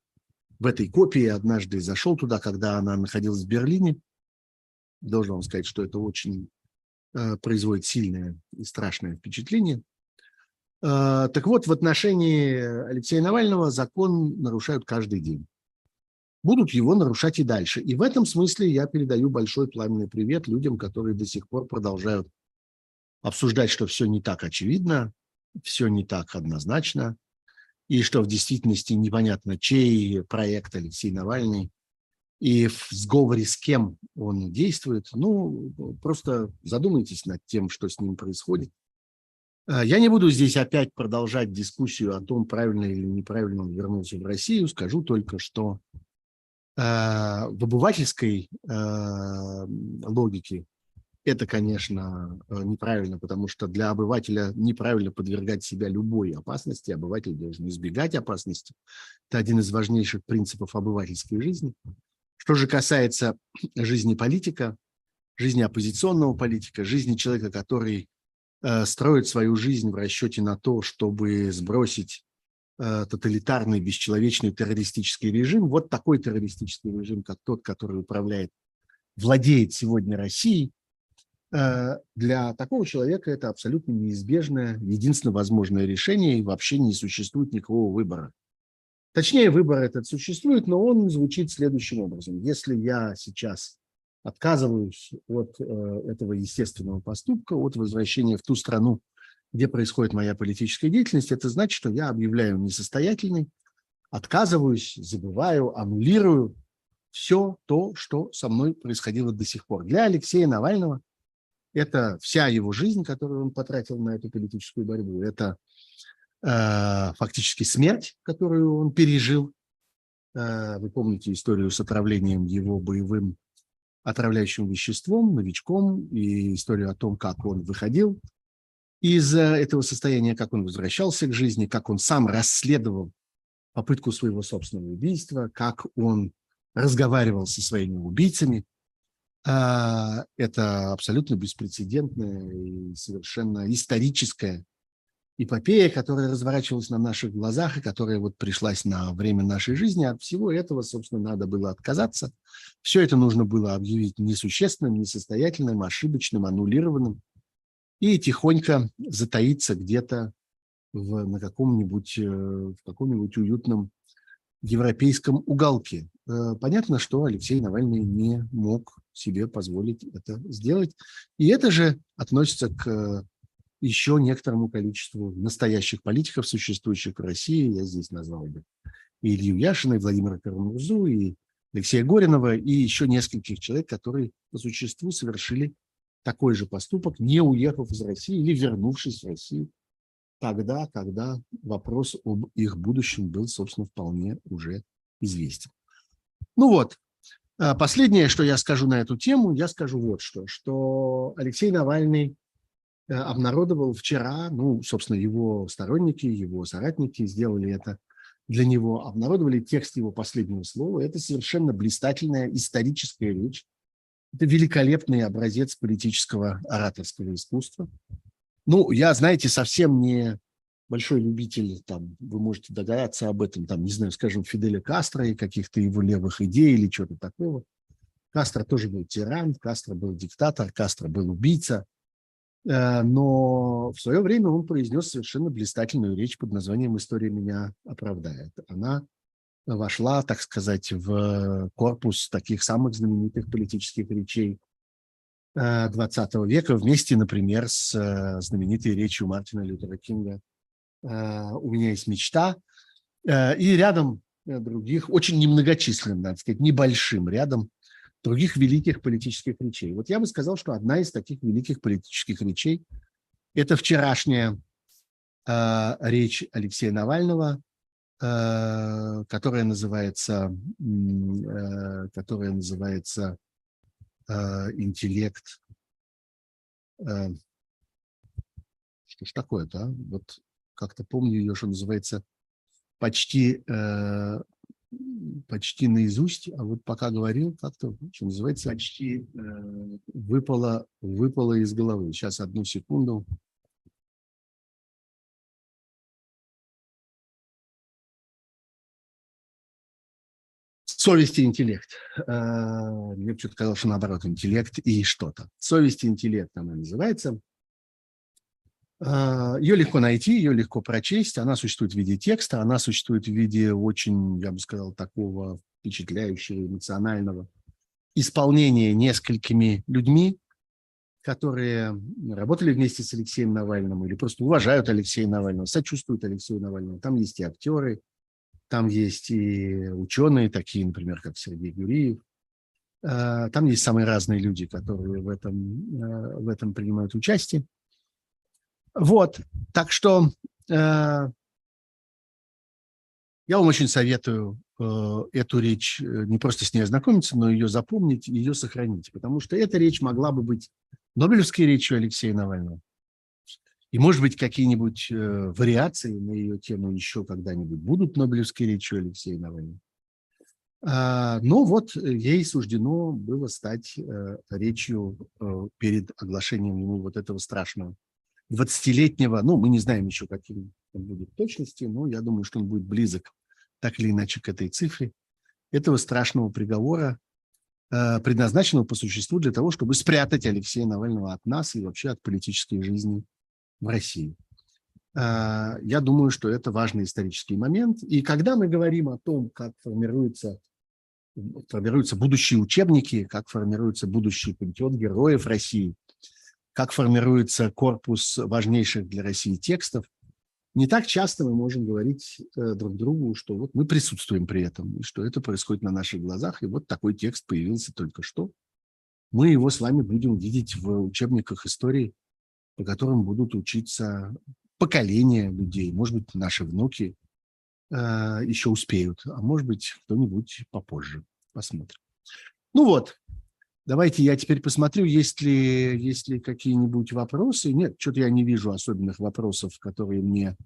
в этой копии однажды зашел туда, когда она находилась в Берлине. Должен вам сказать, что это очень э, производит сильное и страшное впечатление. Э, так вот, в отношении Алексея Навального закон нарушают каждый день. Будут его нарушать и дальше. И в этом смысле я передаю большой пламенный привет людям, которые до сих пор продолжают обсуждать, что все не так очевидно, все не так однозначно, и что в действительности непонятно, чей проект Алексей Навальный и в сговоре с кем он действует. Ну, просто задумайтесь над тем, что с ним происходит. А, я не буду здесь опять продолжать дискуссию о том, правильно или неправильно он вернулся в Россию. Скажу только, что э, в обывательской э, логике это, конечно, э, неправильно, потому что для обывателя неправильно подвергать себя любой опасности. Обыватель должен избегать опасности. Это один из важнейших принципов обывательской жизни. Что же касается жизни политика, жизни оппозиционного политика, жизни человека, который э, строит свою жизнь в расчете на то, чтобы сбросить э, тоталитарный, бесчеловечный террористический режим, вот такой террористический режим, как тот, который управляет, владеет сегодня Россией, для такого человека это абсолютно неизбежное, единственно возможное решение, и вообще не существует никакого выбора. Точнее, выбор этот существует, но он звучит следующим образом. Если я сейчас отказываюсь от э, этого естественного поступка, от возвращения в ту страну, где происходит моя политическая деятельность, это значит, что я объявляю несостоятельной, отказываюсь, забываю, аннулирую все то, что со мной происходило до сих пор. Для Алексея Навального – это вся его жизнь, которую он потратил на эту политическую борьбу. Это э, фактически смерть, которую он пережил. Э, вы помните историю с отравлением его боевым отравляющим веществом, новичком, и историю о том, как он выходил из этого состояния, как он возвращался к жизни, как он сам расследовал попытку своего собственного убийства, как он разговаривал со своими убийцами. А, это абсолютно беспрецедентная и совершенно историческая эпопея, которая разворачивалась на наших глазах и которая вот пришлась на время нашей жизни. От всего этого, собственно, надо было отказаться. Все это нужно было объявить несущественным, несостоятельным, ошибочным, аннулированным и тихонько затаиться где-то в, на каком-нибудь, э, в каком-нибудь уютном европейском уголке. Э, понятно, что Алексей Навальный не мог себе позволить это сделать. И это же относится к еще некоторому количеству настоящих политиков, существующих в России. Я здесь назвал бы и Илью Яшина, и Владимира Карамурзу, и Алексея Горинова, и еще нескольких человек, которые по существу совершили такой же поступок, не уехав из России или вернувшись в Россию тогда, когда вопрос об их будущем был, собственно, вполне уже известен. Ну вот, последнее, что я скажу на эту тему, я скажу вот что, что Алексей Навальный э, обнародовал вчера, ну, собственно, его сторонники, его соратники сделали это для него, обнародовали текст его последнего слова. Это совершенно блистательная историческая речь. Это великолепный образец политического ораторского искусства. Ну, я, знаете, совсем не большой любитель, там, вы можете догадаться об этом, там, не знаю, скажем, Фиделя Кастро и каких-то его левых идей или чего-то такого. Кастро тоже был тиран, Кастро был диктатор, Кастро был убийца. Э, но в свое время он произнес совершенно блистательную речь под названием «История меня оправдает». Она вошла, так сказать, в корпус таких самых знаменитых политических речей 20 э, века вместе, например, с э, знаменитой речью Мартина Лютера Кинга у меня есть мечта. Э, и рядом э, других, очень немногочисленным, надо сказать, небольшим рядом других великих политических речей. Вот я бы сказал, что одна из таких великих политических речей – это вчерашняя э, речь Алексея Навального, э, которая называется, э, которая называется э, «Интеллект». Э, что ж такое-то, а? Вот как-то помню ее, что называется, почти, э, почти наизусть, а вот пока говорил, как-то, что называется, почти э, выпало, выпало из головы. Сейчас, одну секунду. Совесть и интеллект. Э, мне почему-то казалось, что наоборот, интеллект и что-то. Совесть и интеллект она называется. А, ее легко найти, ее легко прочесть. Она существует в виде текста, она существует в виде очень, я бы сказал, такого впечатляющего, эмоционального исполнения несколькими людьми, которые работали вместе с Алексеем Навальным или просто уважают Алексея Навального, сочувствуют Алексею Навальному. Там есть и актеры, там есть и ученые, такие, например, как Сергей Гуриев. А, там есть самые разные люди, которые в этом, а, в этом принимают участие. Вот, так что э, я вам очень советую э, эту речь э, не просто с ней ознакомиться, но ее запомнить, ее сохранить, потому что эта речь могла бы быть Нобелевской речью Алексея Навального. И, может быть, какие-нибудь э, вариации на ее тему еще когда-нибудь будут Нобелевской речью Алексея Навального. А, но вот ей суждено было стать э, речью э, перед оглашением ему вот этого страшного 20-летнего, ну, мы не знаем еще, каким он будет в точности, но я думаю, что он будет близок так или иначе к этой цифре, этого страшного приговора, э, предназначенного по существу для того, чтобы спрятать Алексея Навального от нас и вообще от политической жизни в России. Э, я думаю, что это важный исторический момент. И когда мы говорим о том, как формируются, формируются будущие учебники, как формируется будущий пантеон героев России, как формируется корпус важнейших для России текстов, не так часто мы можем говорить э, друг другу, что вот мы присутствуем при этом, и что это происходит на наших глазах, и вот такой текст появился только что. Мы его с вами будем видеть в учебниках истории, по которым будут учиться поколения людей, может быть, наши внуки э, еще успеют, а может быть, кто-нибудь попозже. Посмотрим. Ну вот, Давайте я теперь посмотрю, есть ли, есть ли какие-нибудь вопросы. Нет, что-то я не вижу особенных вопросов, которые мне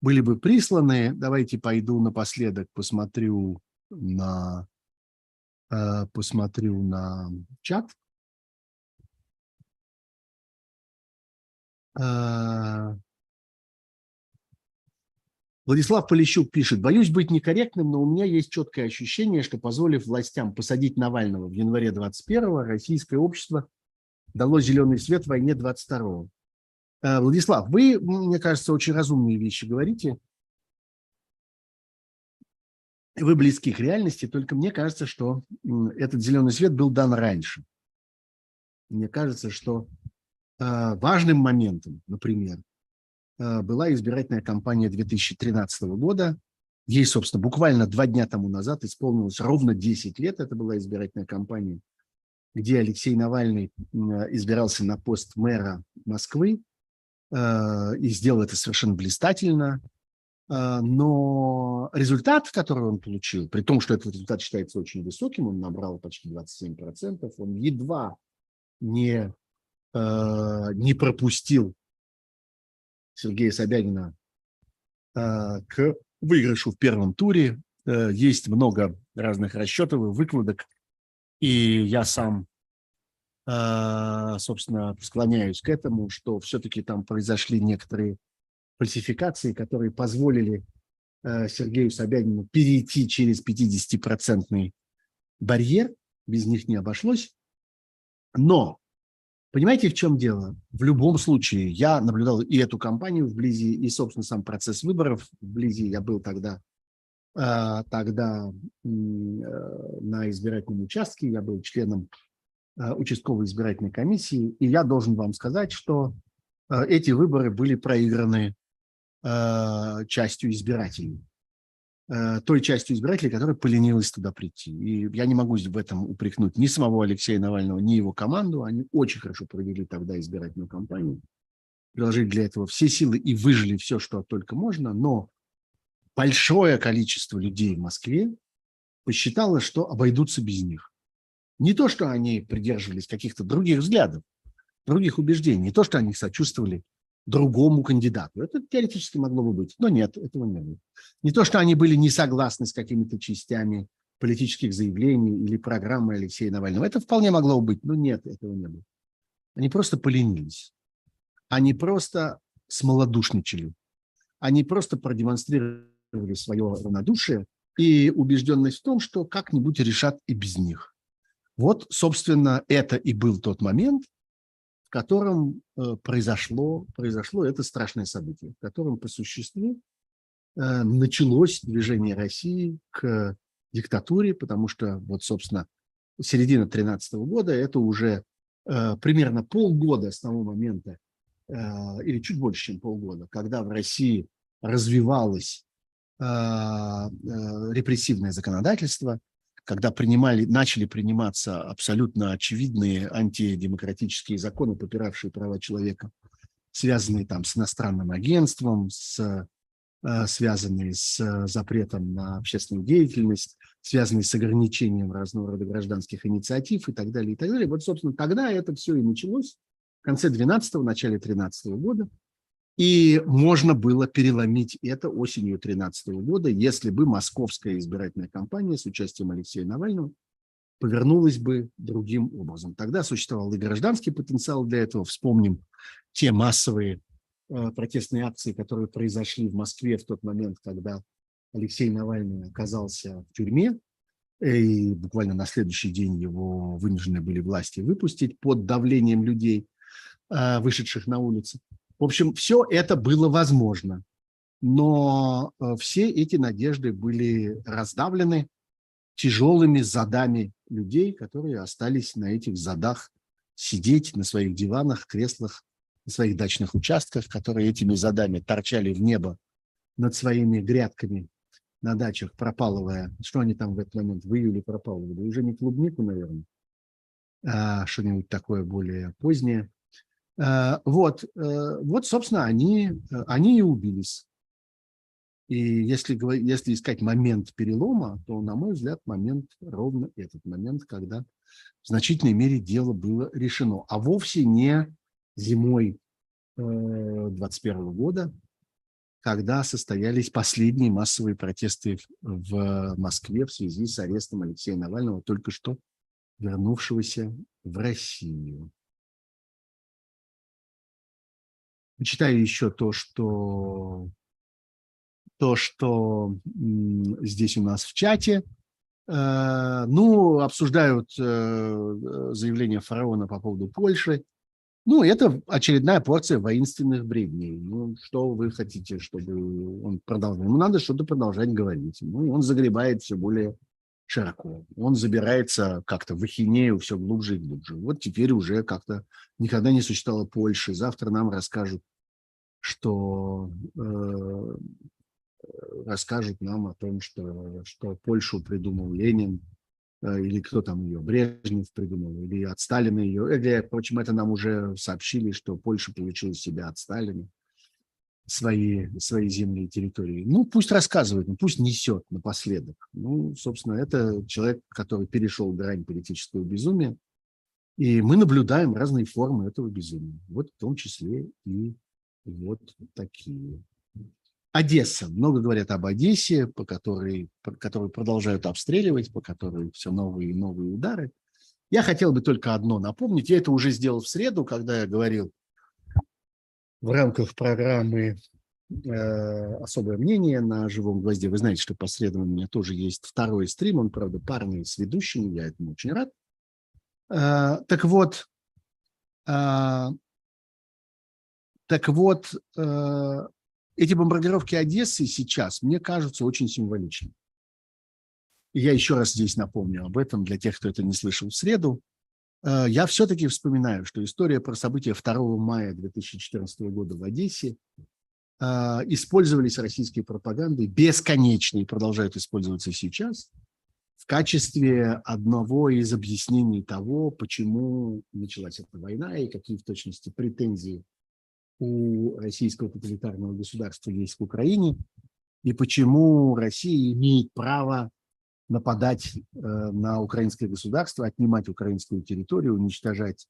были бы присланы. Давайте пойду напоследок, посмотрю на, э, посмотрю на чат. Э, Владислав Полищук пишет, боюсь быть некорректным, но у меня есть четкое ощущение, что позволив властям посадить Навального в январе 21-го, российское общество дало зеленый свет войне 22-го. Э, Владислав, вы, мне кажется, очень разумные вещи говорите. Вы близки к реальности, только мне кажется, что этот зеленый свет был дан раньше. Мне кажется, что э, важным моментом, например, была избирательная кампания 2013 года. Ей, собственно, буквально два дня тому назад исполнилось ровно 10 лет. Это была избирательная кампания, где Алексей Навальный избирался на пост мэра Москвы э, и сделал это совершенно блистательно. Э, но результат, который он получил, при том, что этот результат считается очень высоким, он набрал почти 27%, он едва не, не пропустил Сергея Собянина а, к выигрышу в первом туре. Э, есть много разных расчетов и выкладок, и я сам, а, собственно, склоняюсь к этому, что все-таки там произошли некоторые фальсификации, которые позволили э, Сергею Собянину перейти через 50-процентный барьер, без них не обошлось. Но Понимаете, в чем дело? В любом случае, я наблюдал и эту кампанию вблизи, и, собственно, сам процесс выборов вблизи. Я был тогда, э, тогда э, на избирательном участке, я был членом э, участковой избирательной комиссии, и я должен вам сказать, что эти выборы были проиграны частью избирателей. Э, той частью избирателей, которая поленилась туда прийти. И я не могу в этом упрекнуть ни самого Алексея Навального, ни его команду. Они очень хорошо провели тогда избирательную кампанию, приложили для этого все силы и выжили все, что только можно. Но большое количество людей в Москве посчитало, что обойдутся без них. Не то, что они придерживались каких-то других взглядов, других убеждений, не то, что они сочувствовали другому кандидату. Это теоретически могло бы быть, но нет, этого не было. Не то, что они были не согласны с какими-то частями политических заявлений или программы Алексея Навального. Это вполне могло быть, но нет, этого не было. Они просто поленились. Они просто смолодушничали. Они просто продемонстрировали свое равнодушие и убежденность в том, что как-нибудь решат и без них. Вот, собственно, это и был тот момент, в котором э, произошло, произошло это страшное событие, в котором по существу э, началось движение России к диктатуре, потому что вот, собственно, середина 2013 года – это уже э, примерно полгода с того момента, или чуть больше, чем полгода, когда в России развивалось репрессивное законодательство, когда принимали, начали приниматься абсолютно очевидные антидемократические законы, попиравшие права человека, связанные там с иностранным агентством, с, э, связанные с запретом на общественную деятельность, связанные с ограничением разного рода гражданских инициатив и так далее, и так далее. Вот, собственно, тогда это все и началось, в конце 12-го, начале 13 -го года. И можно было переломить это осенью 2013 года, если бы московская избирательная кампания с участием Алексея Навального повернулась бы другим образом. Тогда существовал и гражданский потенциал для этого. Вспомним те массовые э, протестные акции, которые произошли в Москве в тот момент, когда Алексей Навальный оказался в тюрьме, и буквально на следующий день его вынуждены были власти выпустить под давлением людей, э, вышедших на улицы. В общем, все это было возможно, но э, все эти надежды были раздавлены тяжелыми задами людей, которые остались на этих задах сидеть на своих диванах, креслах, на своих дачных участках, которые этими задами торчали в небо над своими грядками на дачах, пропалывая, что они там в этот момент в июле пропалывали, уже не клубнику, наверное, а что-нибудь такое более позднее. Э, вот, э, вот, собственно, они, э, они и убились. И если, если искать момент перелома, то, на мой взгляд, момент ровно этот момент, когда в значительной мере дело было решено. А вовсе не зимой 2021 э, года, когда состоялись последние массовые протесты в Москве в связи с арестом Алексея Навального, только что вернувшегося в Россию. Читаю еще то, что то, что здесь у нас в чате. Э, ну, обсуждают э, заявление фараона по поводу Польши. Ну, это очередная порция воинственных бредней. Ну, что вы хотите, чтобы он продолжал? Ему надо что-то продолжать говорить. Ну, и он загребает все более широко. Он забирается как-то в ахинею все глубже и глубже. Вот теперь уже как-то никогда не существовало Польши. Завтра нам расскажут, что э, расскажут нам о том, что, что Польшу придумал Ленин, э, или кто там ее, Брежнев придумал, или от Сталина ее. Или, впрочем, это нам уже сообщили, что Польша получила себя от Сталина, свои, свои земли и территории. Ну, пусть рассказывает, ну, пусть несет напоследок. Ну, собственно, это человек, который перешел грань политического безумия, и мы наблюдаем разные формы этого безумия. Вот в том числе и вот такие. Одесса. Много говорят об Одессе, по которой, по которой продолжают обстреливать, по которой все новые и новые удары. Я хотел бы только одно напомнить. Я это уже сделал в среду, когда я говорил в рамках программы э, «Особое мнение» на «Живом гвозде». Вы знаете, что по средам у меня тоже есть второй стрим. Он, правда, парный с ведущим. Я этому очень рад. Э, так вот, э, так вот, эти бомбардировки Одессы сейчас, мне кажутся, очень символичными. Я еще раз здесь напомню об этом для тех, кто это не слышал в среду. Э, я все-таки вспоминаю, что история про события 2 мая 2014 года в Одессе э, использовались российской пропагандой бесконечно и продолжают использоваться сейчас в качестве одного из объяснений того, почему началась эта война и какие в точности претензии у российского тоталитарного государства есть к Украине, и почему Россия имеет право нападать э, на украинское государство, отнимать украинскую территорию, уничтожать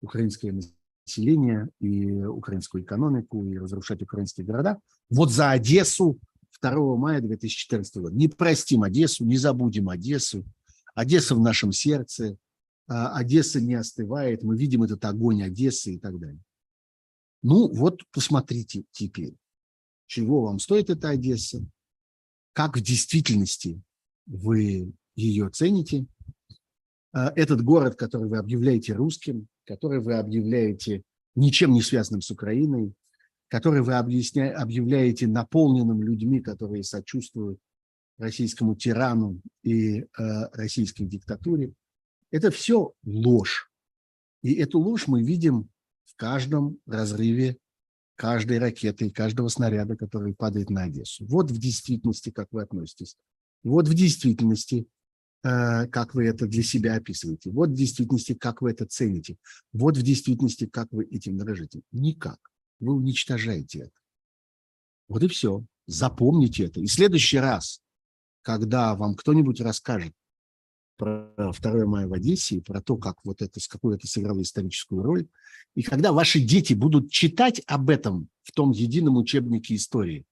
украинское население и украинскую экономику, и разрушать украинские города. Вот за Одессу 2 мая 2014 года. Не простим Одессу, не забудем Одессу. Одесса в нашем сердце, а Одесса не остывает, мы видим этот огонь Одессы и так далее. Ну вот посмотрите теперь, чего вам стоит эта Одесса, как в действительности вы ее цените. А, этот город, который вы объявляете русским, который вы объявляете ничем не связанным с Украиной, который вы объявляете наполненным людьми, которые сочувствуют российскому тирану и э, российской диктатуре, это все ложь. И эту ложь мы видим в каждом разрыве каждой ракеты и каждого снаряда, который падает на Одессу. Вот в действительности, как вы относитесь. Вот в действительности, э, как вы это для себя описываете. Вот в действительности, как вы это цените. Вот в действительности, как вы этим дорожите. Никак. Вы уничтожаете это. Вот и все. Запомните это. И в следующий раз, когда вам кто-нибудь расскажет, про 2 мая в Одессе, про то, как вот это, с какой это сыграло историческую роль. И когда ваши дети будут читать об этом в том едином учебнике истории,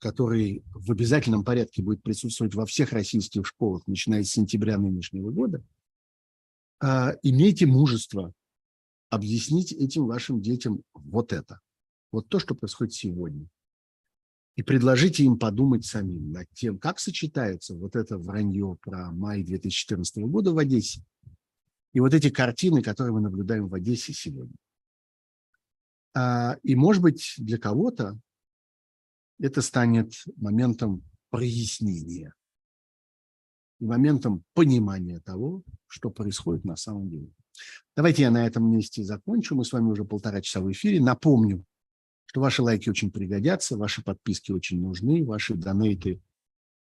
который в обязательном порядке будет присутствовать во всех российских школах, начиная с сентября нынешнего года, а, имейте мужество объяснить этим вашим детям вот это, вот то, что происходит сегодня и предложите им подумать самим над тем, как сочетается вот это вранье про май 2014 года в Одессе и вот эти картины, которые мы наблюдаем в Одессе сегодня. А, и, может быть, для кого-то это станет моментом прояснения и моментом понимания того, что происходит на самом деле. Давайте я на этом месте закончу. Мы с вами уже полтора часа в эфире. Напомню, что ваши лайки очень пригодятся, ваши подписки очень нужны, ваши донейты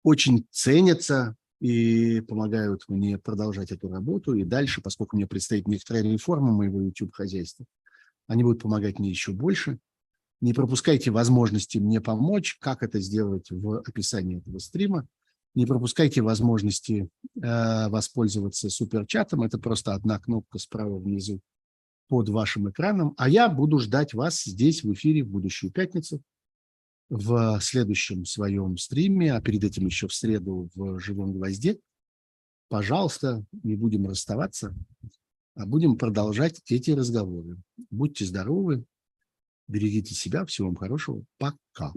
очень ценятся и помогают мне продолжать эту работу. И дальше, поскольку мне предстоит некоторая реформа моего YouTube-хозяйства, они будут помогать мне еще больше. Не пропускайте возможности мне помочь, как это сделать в описании этого стрима. Не пропускайте возможности э, воспользоваться суперчатом. Это просто одна кнопка справа внизу под вашим экраном. А я буду ждать вас здесь в эфире в будущую пятницу в следующем своем стриме, а перед этим еще в среду в «Живом гвозде». Пожалуйста, не будем расставаться, а будем продолжать эти разговоры. Будьте здоровы, берегите себя, всего вам хорошего, пока.